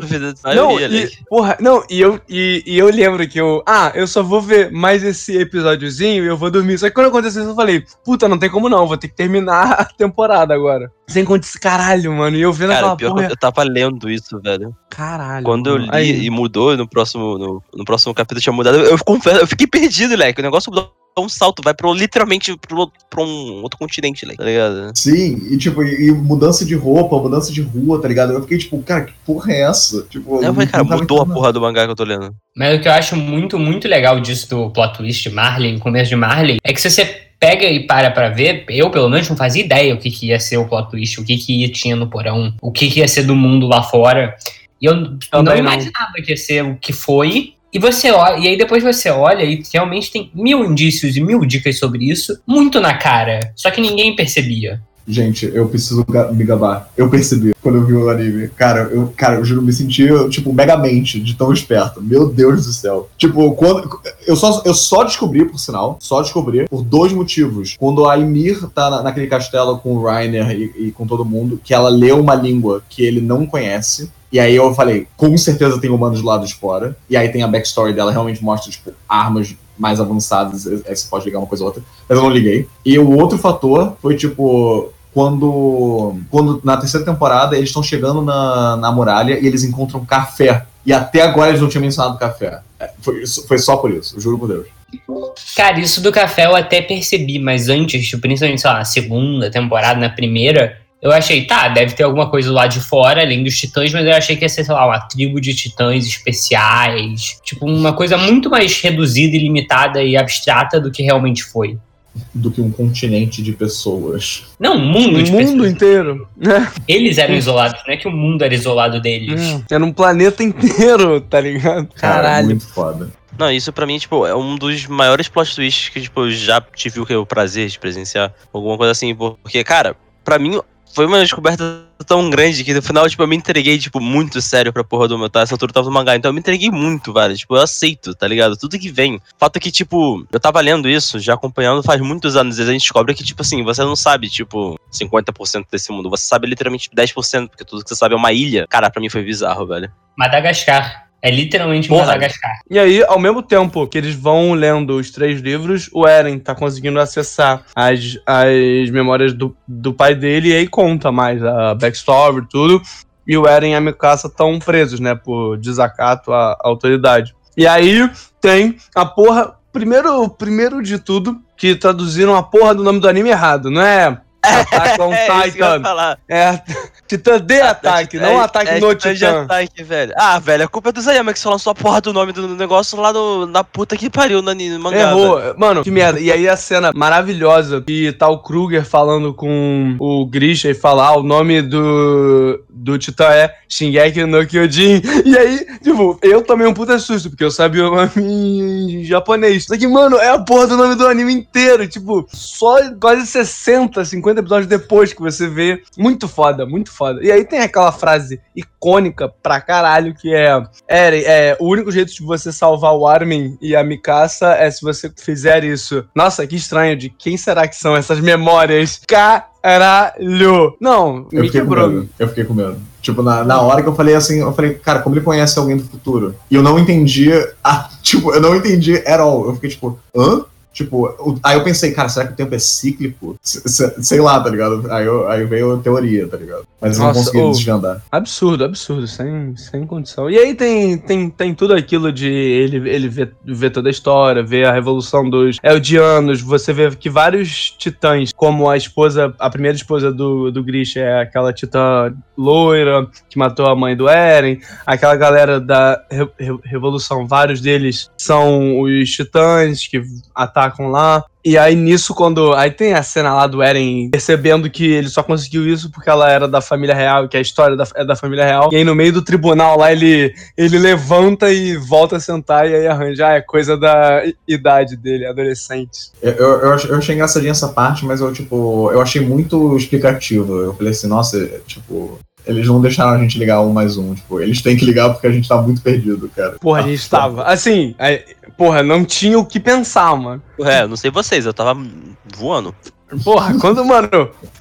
não, e, porra, não, e eu, e, e eu lembro que eu, ah, eu só vou ver mais esse episódiozinho e eu vou dormir. Só que quando aconteceu isso, eu falei, puta, não tem como não, vou ter que terminar a temporada agora. Sem acontecer, caralho, mano, e eu vendo Cara, aquela pior que porra, eu- eu tava lendo isso, velho. caralho. Quando eu mano. li Aí, e mudou no próximo, no, no próximo capítulo tinha mudado, eu, confesso, eu fiquei perdido, leque. O negócio dá um salto, vai pro literalmente pro, pra um outro continente, leque, tá ligado? Sim, e tipo, e, mudança de roupa, mudança de rua, tá ligado? Eu fiquei tipo, cara, que porra é essa? Tipo, Eu falei, cara, não mudou a porra do mangá que eu tô lendo. Mas o que eu acho muito, muito legal disso do plot twist de Marley, no começo de Marley, é que se você pega e para pra ver, eu pelo menos não fazia ideia o que, que ia ser o plot twist, o que, que ia, tinha no porão, o que, que ia ser do mundo lá fora. E eu não Também não. imaginava que ia ser o que foi. E você olha, e aí depois você olha e realmente tem mil indícios e mil dicas sobre isso, muito na cara. Só que ninguém percebia. Gente, eu preciso me gabar. Eu percebi quando eu vi o anime. Cara, eu, cara, eu juro, me senti, tipo, megamente de tão esperto. Meu Deus do céu. Tipo, quando. Eu só, eu só descobri, por sinal, só descobri por dois motivos. Quando a Ymir tá na- naquele castelo com o Rainer e, e com todo mundo, que ela lê uma língua que ele não conhece. E aí eu falei, com certeza tem humanos do lado de fora. E aí tem a backstory dela, realmente mostra, tipo, armas mais avançadas. Aí você pode ligar uma coisa ou outra. Mas eu não liguei. E o outro fator foi, tipo, quando, quando na terceira temporada eles estão chegando na, na muralha e eles encontram café. E até agora eles não tinham mencionado café. É, Foi, foi só por isso, juro por Deus. Cara, isso do café eu até percebi, mas antes, tipo, principalmente, sei lá, na segunda temporada, na primeira, eu achei, tá, deve ter alguma coisa lá de fora, além dos titãs, mas eu achei que ia ser, sei lá, uma tribo de titãs especiais. Tipo, uma coisa muito mais reduzida e limitada e abstrata do que realmente foi. Do que um continente de pessoas. Não, um mundo o de mundo pessoas. inteiro. Eles eram isolados, não é que o mundo era isolado deles. É, Era um planeta inteiro, tá ligado? Cara, Caralho. muito foda. Não, isso pra mim, tipo, é um dos maiores plot twists que, tipo, eu já tive o prazer de presenciar. Alguma coisa assim, porque, cara, pra mim foi uma descoberta tão grande que no final, tipo, eu me entreguei, tipo, muito sério pra porra do meu, tá? Essa altura eu tava no mangá, então eu me entreguei muito, velho. Tipo, eu aceito, tá ligado? Tudo que vem. Fato é que, tipo, eu tava lendo isso, já acompanhando faz muitos anos, e a gente descobre que, tipo assim, você não sabe, tipo, 50% desse mundo. Você sabe literalmente 10%, porque tudo que você sabe é uma ilha. Cara, pra mim foi bizarro, velho. Madagascar. É literalmente Porra. Madagascar. E aí, ao mesmo tempo que eles vão lendo os três livros, o Eren tá conseguindo acessar as, as memórias do, do pai dele e aí conta mais a backstory, tudo. E o Eren e a Mikasa estão presos, né, por desacato à à autoridade. E aí tem a porra. Primeiro, primeiro de tudo, que traduziram a porra do nome do anime errado, não é? On É isso que eu ia Titan. É Titã de ataque, É, não ataque é, no Titã de ataque, velho. Ah, velho, a culpa é do Zayama que só lançou a porra do nome do negócio lá no, na puta que pariu no, anime- no mangá. velho. Errou. Mano, que merda. E aí a cena maravilhosa que tá o Kruger falando com o Grisha e falar o nome do, do Titã é Shingeki no Kyojin. E aí, tipo, eu tomei um puta susto, porque eu sabia o nome em japonês. Só que, mano, é a porra do nome do anime inteiro. Tipo, só quase 60, 50 episódios depois que você vê. Muito foda, muito foda. E aí tem aquela frase icônica pra caralho que é: Eren, é, o único jeito de você salvar o Armin e a Mikasa é se você fizer isso. Nossa, que estranho. De quem será que são essas memórias? Caralho! Não, Eu me quebrou. medo. Eu fiquei com medo. Tipo, na, na hora que eu falei assim, eu falei, cara, como ele conhece alguém do futuro? E eu não entendi, a, tipo, eu não entendi at all. Eu fiquei tipo, hã? Tipo, aí eu pensei, cara, será que o tempo é cíclico? Se- se- Sei lá, tá ligado? Aí, eu, aí veio a teoria, tá ligado? Mas eu não Nossa, consegui ô. desvendar. Absurdo, absurdo, sem, sem condição. E aí tem, tem, tem tudo aquilo de ele, ele ver, ver toda a história, ver a revolução dos Eldianos, você vê que vários titãs, como a esposa, a primeira esposa do, do Grisha é aquela titã loira que matou a mãe do Eren, aquela galera da re- re- revolução, vários deles são os titãs que atacam lá. E aí nisso, quando. Aí tem a cena lá do Eren percebendo que ele só conseguiu isso porque ela era da família real, que a história da, é da família real. E aí no meio do tribunal lá ele, ele levanta e volta a sentar e aí arranja. Ah, é coisa da idade dele, adolescente. Eu, eu, eu ach- eu achei engraçadinha essa parte, mas eu, tipo, eu achei muito explicativo. Eu falei assim, nossa, tipo, eles não deixaram a gente ligar um mais um. Tipo, eles têm que ligar porque a gente tá muito perdido, cara. Porra, a gente tava. Assim, aí, porra, não tinha o que pensar, mano. É, não sei vocês, eu tava voando. Porra, quando, mano,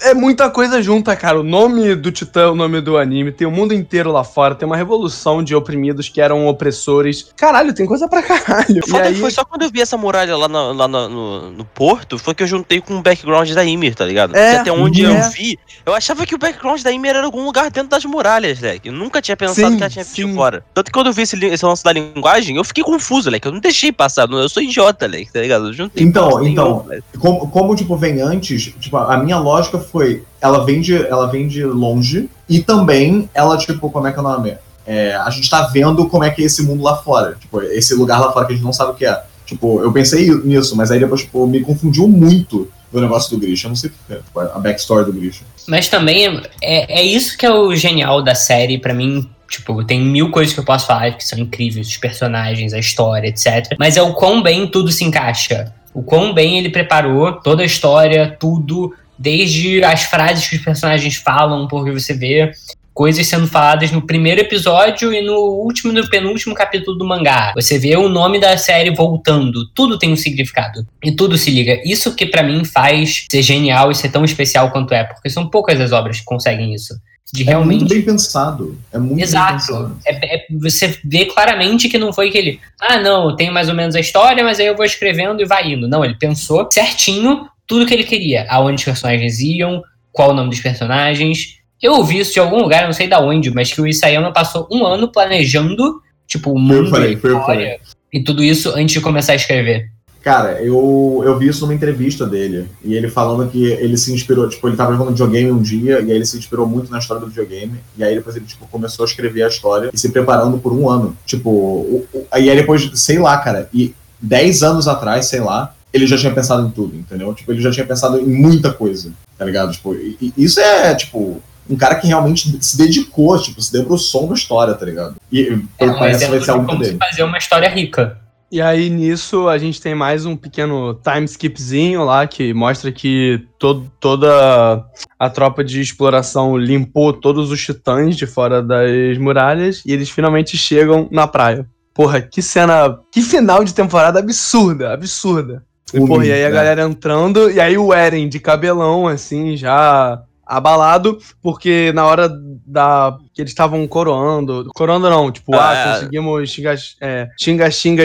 é muita coisa junta, cara. O nome do Titã, o nome do anime, tem o mundo inteiro lá fora, tem uma revolução de oprimidos que eram opressores. Caralho, tem coisa pra caralho. Foda foi só quando eu vi essa muralha lá, no, lá no, no- no porto, foi que eu juntei com o background da Ymir, tá ligado? É, Porque até onde é. eu vi, eu achava que o background da Ymir era algum lugar dentro das muralhas, leque. Eu nunca tinha pensado Sim, que ela tinha sim. visto fora. Tanto que quando eu vi esse, esse lance da linguagem, eu fiquei confuso, leque. Eu não deixei passar, eu sou idiota, leque, tá ligado? Eu juntei Então, então, nenhuma, leque. Como, como, tipo, vem antes, tipo, a minha lógica foi, ela vem de, ela vem de longe, e também ela, tipo, como é que é o nome? É, a gente tá vendo como é que é esse mundo lá fora. Tipo, esse lugar lá fora que a gente não sabe o que é. Tipo, eu pensei nisso, mas aí depois, tipo, me confundiu muito do negócio do Grisha. Eu não sei porquê, tipo, a backstory do Grisha. Mas também é, é isso que é o genial da série, pra mim. Tipo, tem mil coisas que eu posso falar que são incríveis, os personagens, a história, etc. Mas é o quão bem tudo se encaixa. O quão bem ele preparou toda a história, tudo, desde as frases que os personagens falam, porque você vê coisas sendo faladas no primeiro episódio e no último, no penúltimo capítulo do mangá. Você vê o nome da série voltando, tudo tem um significado e tudo se liga. Isso que pra mim faz ser genial e ser tão especial quanto é, porque são poucas as obras que conseguem isso. De É realmente muito bem pensado. É muito bem Exato. pensado. É- é- você vê claramente que não foi que ele, ah, não, eu tenho mais ou menos a história, mas aí eu vou escrevendo e vai indo. Não, ele pensou certinho tudo que ele queria. Aonde os personagens iam, qual o nome dos personagens. Eu ouvi isso de algum lugar, não sei da onde, mas que o Isayama passou um ano planejando, tipo, o eu mundo, falei, eu falei. história e tudo isso antes de começar a escrever. Cara, eu, eu vi isso numa entrevista dele. E ele falando que ele se inspirou, tipo, ele tava jogando videogame um dia, e aí ele se inspirou muito na história do videogame. E aí depois ele, tipo, começou a escrever a história e se preparando por um ano. Tipo, o, o, aí depois, sei lá, cara, e 10 anos atrás, sei lá, ele já tinha pensado em tudo, entendeu? Tipo, ele já tinha pensado em muita coisa, tá ligado? Tipo, e, e isso é, tipo, um cara que realmente se dedicou, tipo, se debruçou na história, tá ligado? E É um que parece vai ser algo como dele. fazer uma história rica. E aí, nisso, a gente tem mais um pequeno time skipzinho lá que mostra que todo, toda a tropa de exploração limpou todos os titãs de fora das muralhas e eles finalmente chegam na praia. Porra, que cena. Que final de temporada absurda, absurda. E, porra, e aí a né? galera entrando, e aí o Eren de cabelão, assim, já abalado, porque na hora da que eles estavam coroando, coroando não, tipo, ah, Ah, é. conseguimos xinga, é,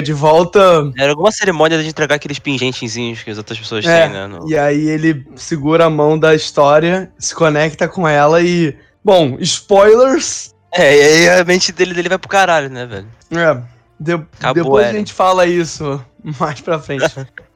de volta, Era alguma cerimônia de entregar aqueles pingentezinhos que as outras pessoas É, têm, né? no- e aí ele segura a mão da história, se conecta com ela e, bom, spoilers, É, e aí a mente dele, dele vai pro caralho, né, velho? é, de- Acabou, depois a Eren. gente fala isso mais pra frente.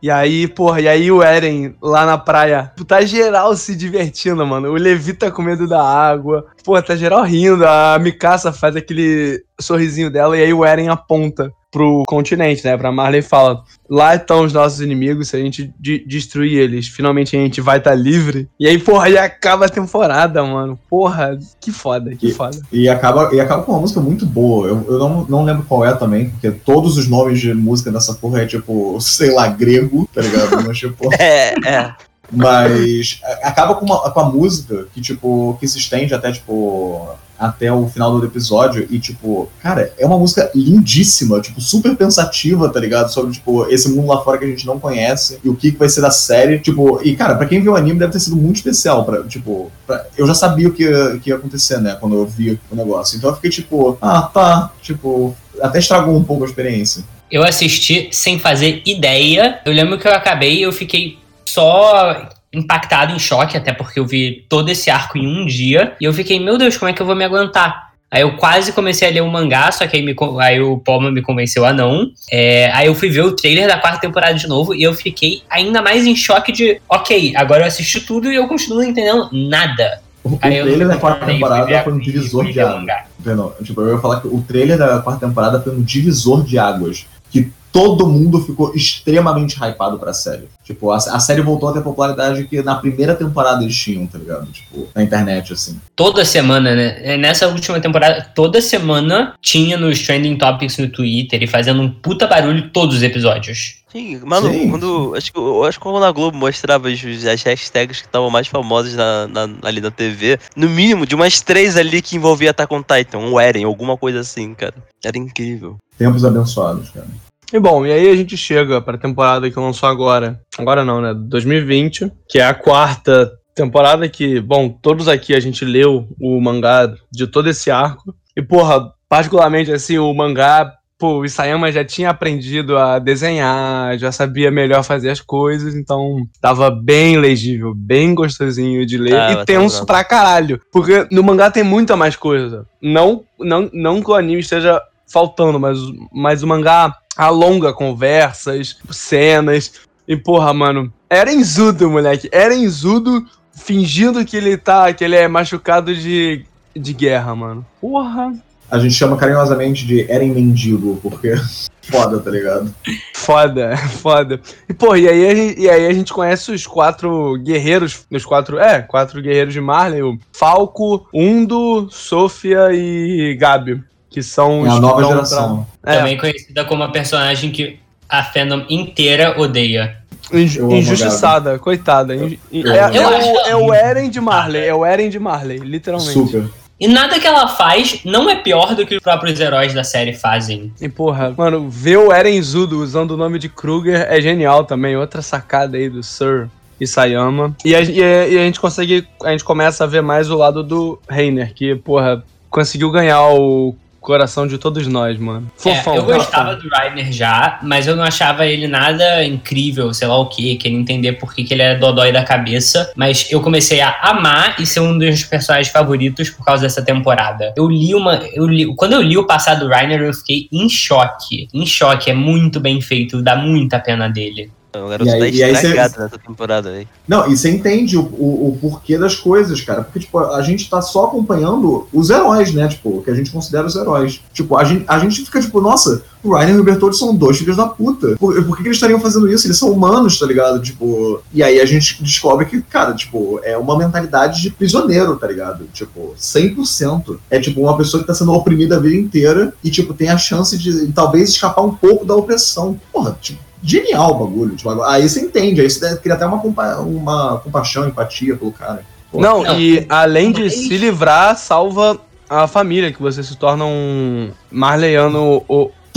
E aí, porra, e aí o Eren lá na praia, tá geral se divertindo, mano. O Levi tá com medo da água. Pô, tá geral rindo. A Mikasa faz aquele sorrisinho dela e aí o Eren aponta pro continente, né? Pra Marley fala: lá estão os nossos inimigos, se a gente de- destruir eles, finalmente a gente vai estar livre. E aí, porra, aí acaba a temporada, mano. Porra, que foda, que E- foda. E acaba, e acaba com uma música muito boa. Eu, eu não, não lembro qual é também, porque todos os nomes de música dessa porra é tipo, sei lá, grego, tá ligado? Mas, tipo, É, é. mas acaba com, uma, com a música que, tipo, que se estende até, tipo, até o final do episódio. E, tipo, cara, é uma música lindíssima, tipo, super pensativa, tá ligado? Sobre, tipo, esse mundo lá fora que a gente não conhece e o que, vai ser da série. Tipo, e, cara, pra quem viu o anime deve ter sido muito especial. Pra, tipo, pra- eu já sabia o que, ia- que ia acontecer, né? Quando eu vi o negócio. Então eu fiquei, tipo, ah, tá. Tipo, até estragou um pouco a experiência. Eu assisti sem fazer ideia. Eu lembro que eu acabei e eu fiquei só impactado, em choque, até porque eu vi todo esse arco em um dia. E eu fiquei, meu Deus, como é que eu vou me aguentar? Aí eu quase comecei a ler o mangá, só que aí, me aí o Palma me convenceu a não. É, aí eu fui ver o trailer da quarta temporada de novo e eu fiquei ainda mais em choque de, ok, agora eu assisti tudo e eu continuo não entendendo nada. O, o Aí eu trailer da quarta temporada foi um divisor de o águas. Tipo, eu ia falar que o trailer da quarta temporada foi um divisor de águas. Que todo mundo ficou extremamente hypado pra série. Tipo, a, a série voltou a ter a popularidade que na primeira temporada eles tinham, tá ligado? Tipo, na internet, assim. toda semana, né? É, Nessa última temporada, toda semana tinha nos trending topics no Twitter e fazendo um puta barulho todos os episódios. Sim, mano, Sim. quando. Acho que, eu acho que quando a Globo mostrava as, as hashtags que estavam mais famosas na, na- ali na TV, no mínimo, de umas três ali que envolvia Attack on Titan, um Eren, alguma coisa assim, cara. Era incrível. Tempos abençoados, cara. E bom, e aí a gente chega pra temporada que lançou agora. Agora não, né? 2020, que é a quarta temporada que, bom, todos aqui a gente leu o mangá de todo esse arco. E, porra, particularmente assim, o mangá, pô, o Isayama já tinha aprendido a desenhar, já sabia melhor fazer as coisas, então tava bem legível, bem gostosinho de ler Ah, e tá tenso bravo. pra caralho. Porque no mangá tem muita mais coisa. Não, não, não que o anime esteja faltando, mas, mas o mangá alonga conversas, cenas. E, porra, mano, Erenzudo, moleque. Erenzudo fingindo que ele tá. que ele é machucado de, de guerra, mano. Porra. A gente chama carinhosamente de Eren Mendigo, porque foda, tá ligado? Foda, foda. E, pô, e aí, a gente, e aí a gente conhece os quatro guerreiros. Os quatro. É, quatro guerreiros de Marley: o Falco, Undo, Sofia e Gabi. Que são É a que nova geração. pra- é, Também conhecida como a personagem que a fandom inteira odeia. Inju- Eu amo injustiçada, coitada. In- in- Eu é, amo é o, Eu acho é o. Eren de Marley, é o Eren de Marley, literalmente. Super. E nada que ela faz não é pior do que os próprios heróis da série fazem. E porra, mano, ver o Eren Zudo usando o nome de Kruger é genial também. Outra sacada aí do Sir Isayama. E a, e a- e a gente consegue, a gente começa a ver mais o lado do Reiner, que, porra, conseguiu ganhar o coração de todos nós, mano. Fofão. É, eu fofão. gostava do Reiner já, mas eu não achava ele nada incrível, sei lá o que, queria entender por que, que ele era dodói da cabeça. Mas eu comecei a amar e ser um dos meus personagens favoritos por causa dessa temporada. Eu li uma. Eu li, quando eu li o passado do Reiner, eu fiquei em choque. Em choque, é muito bem feito, dá muita pena dele. O garoto E aí- tá aí cê- estragado nessa temporada, velho. Não, e você entende o, o, o porquê das coisas, cara. Porque, tipo, a gente tá só acompanhando os heróis, né? Tipo, o que a gente considera os heróis. Tipo, a gente, a gente fica, tipo, nossa, o Ryan e o Bertoldi são dois filhos da puta. Por, por que, que eles estariam fazendo isso? Eles são humanos, tá ligado? Tipo. E aí a gente descobre que, cara, tipo, é uma mentalidade de prisioneiro, tá ligado? Tipo, 100%. É, tipo, uma pessoa que tá sendo oprimida a vida inteira e, tipo, tem a chance de talvez escapar um pouco da opressão. Porra, tipo. Genial o bagulho. Tipo, aí você entende, aí você cria até uma, compa uma compaixão, empatia pelo cara. Pô, Não, Não, e além de se livrar, salva a família, que você se torna um marleiano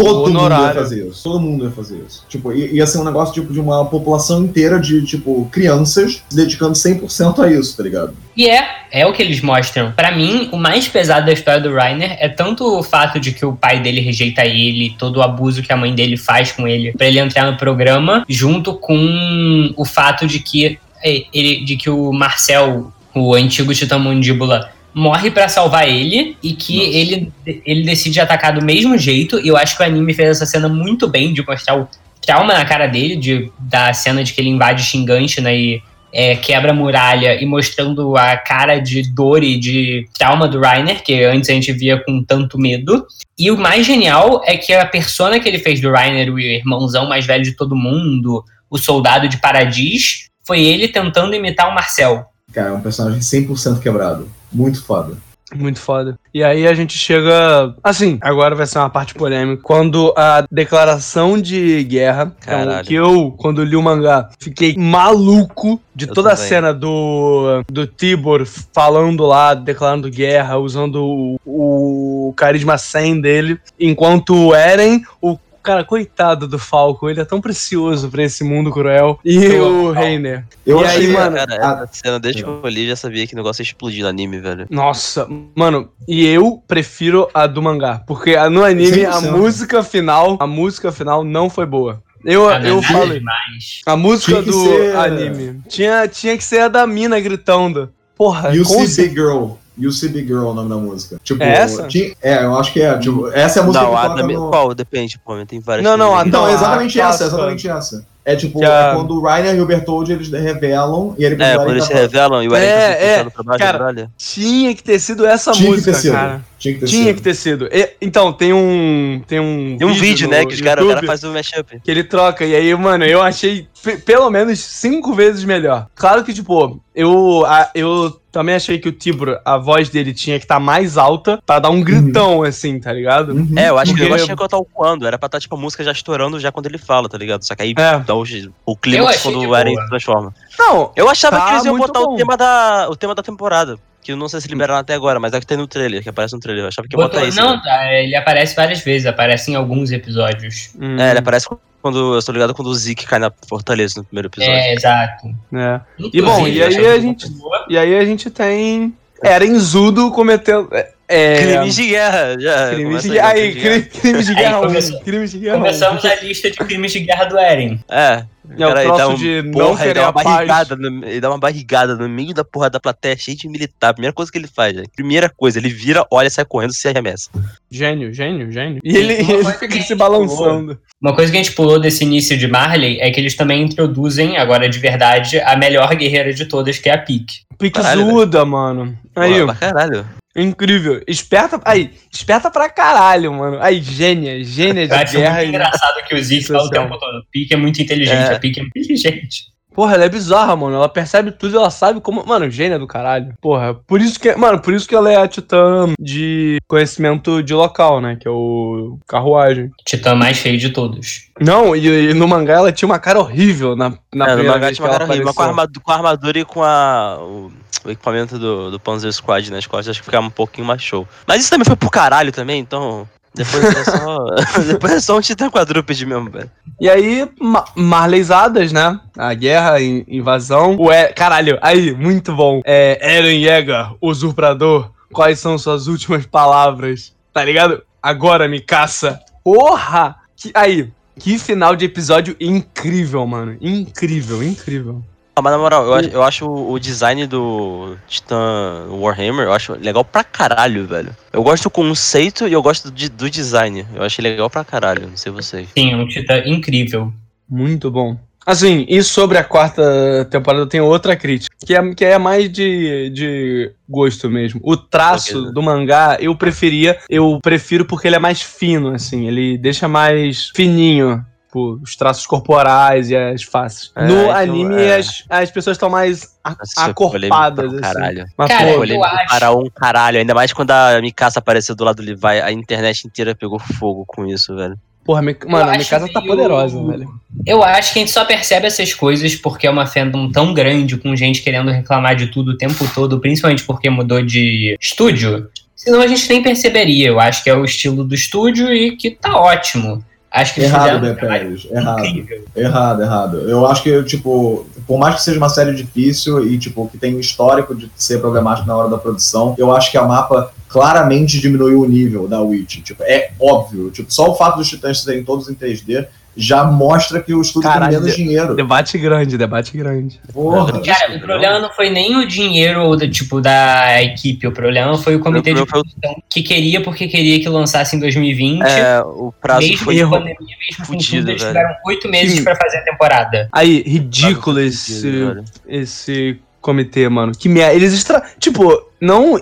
Todo mundo ia fazer isso. Todo mundo ia fazer isso. Tipo, ia, ser um negócio tipo, de uma população inteira de, tipo, crianças se dedicando 100% a isso, tá ligado? E é, é o que eles mostram. Pra mim, o mais pesado da história do Reiner é tanto o fato de que o pai dele rejeita ele, todo o abuso que a mãe dele faz com ele pra ele entrar no programa, junto com o fato de que é, ele, de que o Marcel, o antigo Titã Mandíbula, morre pra salvar ele e que Nossa. ele, ele decide atacar do mesmo jeito. E eu acho que o anime fez essa cena muito bem de mostrar o trauma na cara dele, de, da cena de que ele invade Shinganshina e é, quebra a muralha e mostrando a cara de dor e de trauma do Rainer, que antes a gente via com tanto medo. E o mais genial é que a persona que ele fez do Rainer, o irmãozão mais velho de todo mundo, o soldado de Paradis, foi ele tentando imitar o Marcel. Cara, é um personagem 100% quebrado. Muito foda. Muito foda. E aí a gente chega. Assim, agora vai ser uma parte polêmica. Quando a declaração de guerra. Então, Caralho. que eu, quando li o mangá, fiquei maluco de Eu toda a também. cena do, do Tibor falando lá, declarando guerra, usando o, o carisma 100 dele. Enquanto o Eren, o. Cara, coitado do Falco, ele é tão precioso pra esse mundo cruel. E Eu- o Reiner. Eu E achei, aí, mano, Cara, a- cena, desde que eu li, já sabia que o negócio ia explodir no anime, velho. Nossa, mano, e eu prefiro a do mangá, porque a- no anime a 100%. música final, a música final não foi boa. Eu, Cara, eu nada falo, demais. a música do ser- anime tinha, tinha que ser a da mina gritando. Porra, You See Big Girl. You See Big Girl é o nome da música. Tipo, É essa? tinha- é, eu acho que é. Tipo, essa é a música Não, que a toca mi- no... Qual? Depende, pô, tem várias. Não, não, a- Então, é Não, exatamente a essa, é exatamente essa. É tipo, Que a- é quando o Rainer e o Bertold eles revelam e ele É, quando eles se revelam e o Eren É, tá se é, puxando pra baixo cara. Tinha que ter sido essa Tinha que música, ter sido. cara. Tinha que ter Tinha sido. que ter sido. E- então, tem um. Tem um. Tem um vídeo, no né, que os caras o cara YouTube faz o mashup. que ele troca. E aí, mano, eu achei pe- pelo menos cinco vezes melhor. Claro que, tipo, eu, a- eu também achei que o Tibro, a voz dele tinha que estar mais alta pra dar um gritão, assim, tá ligado? Uhum. É, eu acho que Porque- o negócio tinha que estar o quando. Era pra estar, tipo, a música já estourando já quando ele fala, tá ligado? Só que aí É. dá o, o clima quando o Eren se transforma. Não, Eu achava Tá que eles iam botar bom. o tema, da, o tema da temporada. Que eu não sei se liberaram até agora, mas é que tem no trailer, que aparece no trailer. Eu achava que ia botar isso. não, né? tá, ele aparece várias vezes, aparece em alguns episódios. hum, É, ele aparece quando. Eu tô ligado quando o Zeke cai na Fortaleza no primeiro episódio. É, exato. é. E bom, e aí a gente-. E aí a gente tem Erenzudo cometendo. É, é, Crimes de guerra, já. crimes de aí, Aí, crime de guerra. cri- crimes de Aí guerra. começou- Crimes de guerra. Começamos a lista de crimes de guerra do Eren. É. É o Cara, ele troço dá um- porra, ele querer dá a uma paz. barrigada, no, ele dá uma barrigada no meio da porra da plateia, cheio de militar. Primeira coisa que ele faz, né? Primeira coisa, ele vira, olha, sai correndo, se arremessa. Gênio, gênio, gênio. E ele, ele fica se balançando. Uma coisa que a gente pulou desse início de Marley é que eles também introduzem, agora de verdade, a melhor guerreira de todas, que é a Pique. Piquezuda, mano. Aí, pra caralho. incrível. Esperta. Aí, esperta pra caralho, mano. Aí, gênia, gênia de acho guerra. muito e- engraçado que o Zeke fala o tempo todo. Pique é muito inteligente, É. a Pique é muito inteligente. Porra, ela é bizarra, mano. Ela percebe tudo, ela sabe como. Mano, gênia do caralho. Porra, por isso que. Mano, por isso que ela é a titã de conhecimento de local, né? Que é o carruagem. Titã mais feio de todos. Não, e, e no mangá ela tinha uma cara horrível na, na é, no primeira mangá vez tinha que uma ela cara horrível, mas com a, apareceu. armadura, com a armadura e com a, o, o equipamento do, do Panzer Squad nas costas, acho que ficava um pouquinho mais show. Mas isso também foi pro caralho também, então. Depois é só. depois é só um titã quadrúpede mesmo, velho. E aí, ma marleizadas, né? A guerra, in- invasão. Caralho, aí, muito bom. É, Eren Yeager, usurpador. Quais são suas últimas palavras? Tá ligado? Agora me caça. Porra! Que... Aí, que final de episódio incrível, mano. Incrível, incrível. Ah, mas na moral, eu acho, eu acho o design do Titã Warhammer, eu acho legal pra caralho, velho. Eu gosto do conceito e eu gosto do, do design. Eu achei legal pra caralho, não sei vocês. Sim, um Titã incrível. Muito bom. Assim, e sobre a quarta temporada eu tenho outra crítica, que é, que é mais de, de gosto mesmo. O traço Ok. do mangá eu preferia, eu prefiro porque ele é mais fino, assim, ele deixa mais fininho. Tipo, os traços corporais e as faces. É, no então, anime, é. as, as pessoas estão mais Nossa, é acorpadas, assim. caralho. Mas, Cara, pô, eu Polêmico acho- para um caralho, ainda mais quando a Mikasa apareceu do lado do Levi, a internet inteira pegou fogo com isso, velho. porra, mano, a casa tá poderosa, velho. Eu acho que a gente só percebe essas coisas porque é uma fandom tão grande, com gente querendo reclamar de tudo o tempo todo, principalmente porque mudou de estúdio. Senão a gente nem perceberia. Eu acho que é o estilo do estúdio e que tá ótimo. Acho que Errado, um trabalho Pérez. Errado. incrível. Errado, errado. Eu acho que, tipo, por mais que seja uma série difícil e, tipo, que tem um histórico de ser problemático na hora da produção, eu acho que a mapa claramente diminuiu o nível da Witch. Tipo, é óbvio. Tipo, só o fato dos titãs serem todos em 3D já mostra que o estúdio Caralho, tem menos de- dinheiro. Debate grande, debate grande. Porra. Cara, o problema não foi nem o dinheiro ou do tipo da equipe, o problema foi o comitê de produção que queria porque queria que lançasse em 2020. É, o prazo mesmo foi com erro. pandemia, mesmo com fudido, tudo, eles tiveram oito meses pra fazer a temporada. Aí, ridículo esse, fudido, esse comitê, mano. Que merda. Eles extra... Tipo, não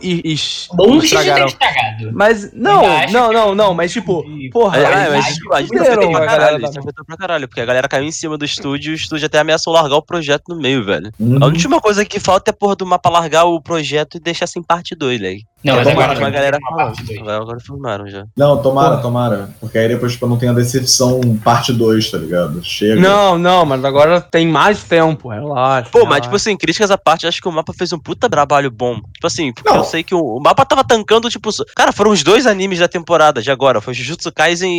de ter estragaram. estragado. Mas, não, não, não, não, um mas tipo, porra, É, é, mas a gente afetou pra a galera caralho, da isso afetou pra caralho, porque a galera caiu em cima do estúdio e o estúdio até ameaçou largar o projeto no meio, velho. Uhum. A última coisa que falta é porra do mapa largar o projeto e deixar sem parte 2, né? Não, mas É, agora uma vai galera uma falando. dois. Agora filmaram já. Não, tomara, Porra. tomara. Porque aí depois, tipo, não tem a decepção parte 2, tá ligado? Chega. Não, não, mas agora tem mais tempo, relaxa. Pô, mas relaxa. tipo assim, críticas à parte, acho que o mapa fez um puta trabalho bom. Tipo assim, porque Não. eu sei que o, o mapa tava tancando, tipo. Cara, foram os dois animes da temporada de agora. Foi Jujutsu Kaisen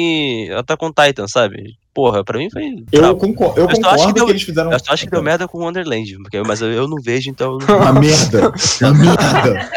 e Attack on Titan, sabe? Porra, pra mim foi. Eu concordo, eu concordo que que, deu- eles fizeram. Eu só acho que deu merda com o Wonderland, porque, mas eu, eu não vejo, então. eu não- Uma merda. Uma merda.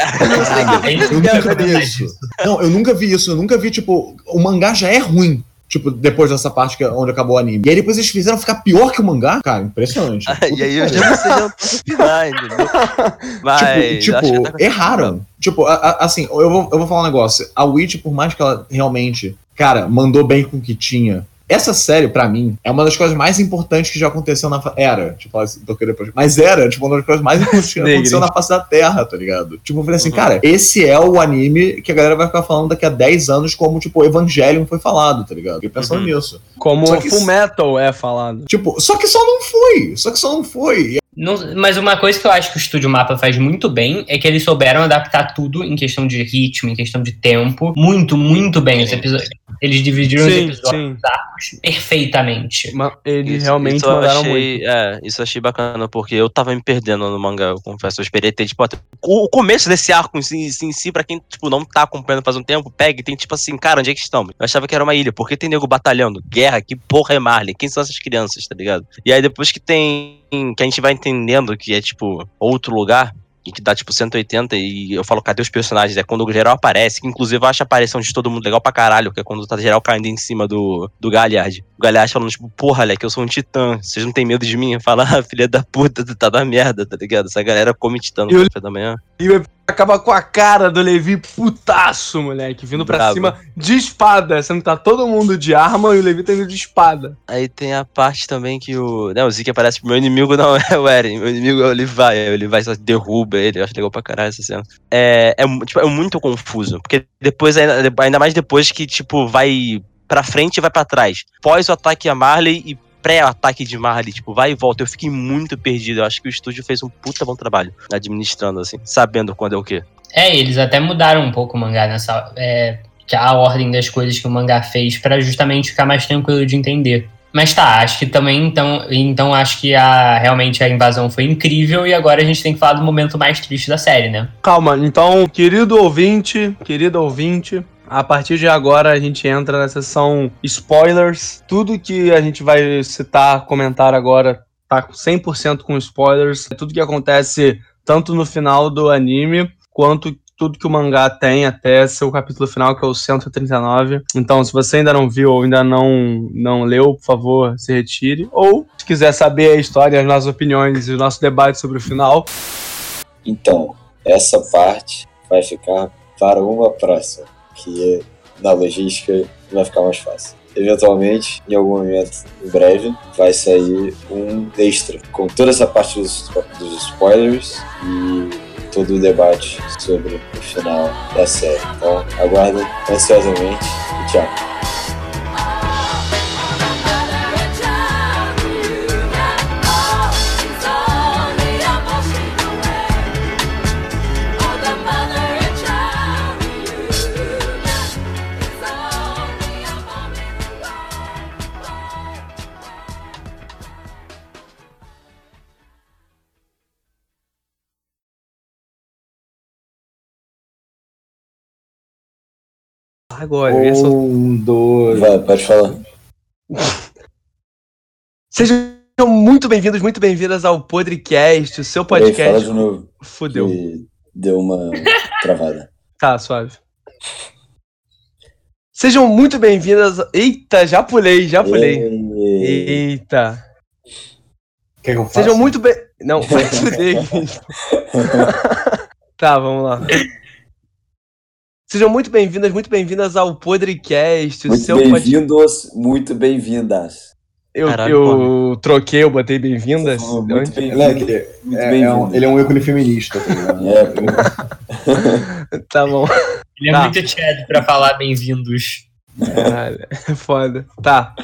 Eu nunca vi isso. Não, eu nunca vi isso. Eu nunca vi, tipo, o mangá já é ruim. Tipo, depois dessa parte que, é onde acabou o anime. E aí depois eles fizeram ficar pior que o mangá? Cara, impressionante. E aí que eu já não sei posso opinar, entendeu? Mas. Tipo, acho que tipo tá- erraram. Tipo, a- a- assim, eu vou, eu vou falar um negócio. A Witch, por mais que ela realmente, cara, mandou bem com o que tinha. Essa série, pra mim, é uma das coisas mais importantes que já aconteceu na. Era, tipo, tô querendo depois. Mas era, tipo, uma das coisas mais importantes que aconteceu na face da Terra, tá ligado? Tipo, eu falei assim, Uhum. cara, esse é o anime que a galera vai ficar falando daqui a 10 anos, como, tipo, Evangelion foi falado, tá ligado? Fiquei pensando Uhum. nisso. Como que Full Metal é falado. Tipo, só que só não foi. Só que só não foi. Não- mas uma coisa que eu acho que o Estúdio Mapa faz muito bem é que eles souberam adaptar tudo em questão de ritmo, em questão de tempo. Muito, muito bem. Os episódios, eles dividiram os Sim, episódios sim. perfeitamente. Eles Isso- realmente isso eu mandaram achei, muito. É, isso eu achei bacana, porque eu tava me perdendo no mangá, eu confesso. Eu esperei ter, tipo, até- o, começo desse arco em si, em si, em si, pra quem, tipo, não tá acompanhando faz um tempo, pega e tem, tipo assim, cara, onde é que estamos? Eu achava que era uma ilha, porque tem nego batalhando, guerra, que porra é Marley? Quem são essas crianças, tá ligado? E aí depois que tem, que a gente vai entendendo que é, tipo, outro lugar, e que dá tipo 180 e eu falo, cadê os personagens? É quando o geral aparece, que inclusive eu acho a aparição de todo mundo legal pra caralho, que é quando tá geral caindo em cima do, do Galhard. O Galhard falando, tipo, porra, Leque, eu sou um titã, vocês não têm medo de mim? Fala, ah, filha da puta, tu tá da merda, tá ligado? Essa galera come titã no café da manhã. E o acaba com a cara do Levi putaço, moleque, vindo pra Bravo. cima de espada, sendo que tá todo mundo de arma e o Levi tá indo de espada. Aí tem a parte também que o. Né, o Zeke aparece pro meu inimigo, não é o Eren. Meu inimigo é o Levi. Aí o Levi só derruba ele. Eu acho legal pra caralho essa cena. É, é, tipo, é muito confuso. Porque depois, ainda, mais depois que, tipo, vai pra frente e vai pra trás. Pós o ataque a Marley e pré-ataque de Marley, tipo, vai e volta. Eu fiquei muito perdido. Eu acho que o estúdio fez um puta bom trabalho administrando, assim, sabendo quando é o quê. É, eles até mudaram um pouco o mangá nessa. É, que a ordem das coisas que o mangá fez pra justamente ficar mais tranquilo de entender. Mas tá, acho que também, então, então acho que a, realmente a invasão foi incrível e agora a gente tem que falar do momento mais triste da série, né? Calma, então, querido ouvinte, querido ouvinte, a partir de agora a gente entra na sessão spoilers. Tudo que a gente vai citar, comentar agora, tá 100% com spoilers. Tudo que acontece tanto no final do anime, quanto tudo que o mangá tem até seu capítulo final, que é o 139. Então, se você ainda não viu ou ainda não, não leu, por favor, se retire. Ou, se quiser saber a história, as nossas opiniões e o nosso debate sobre o final, Então, essa parte vai ficar para uma próxima, que na logística vai ficar mais fácil. Eventualmente, em algum momento em breve, vai sair um extra com toda essa parte dos, dos spoilers e todo o debate sobre o final da série. Então, aguardem ansiosamente e tchau. Agora. Um, dois. Vai, pode falar. Sejam muito bem-vindos, muito bem-vindas ao Podcast, o seu Peraí, fala podcast. de novo. Fudeu. Que deu uma travada. Tá, suave. Sejam muito bem-vindas. Eita, já pulei, já pulei. Ei. Eita. Quer que eu faça? Sejam muito bem. Não, vai fuder, Cris. Tá, vamos lá. Sejam muito bem-vindas, muito bem-vindas ao Podrecast, o Muito seu podcast. bem-vindos, muito bem-vindas. Eu, Caralho, eu troquei, eu botei bem-vindas. Muito. Moleque, Muito é, é bem-vindo. um, ele é um ícone feminista. Tá? É. Tá bom. Ele é Tá. muito Chad pra falar bem-vindos. É foda. Tá.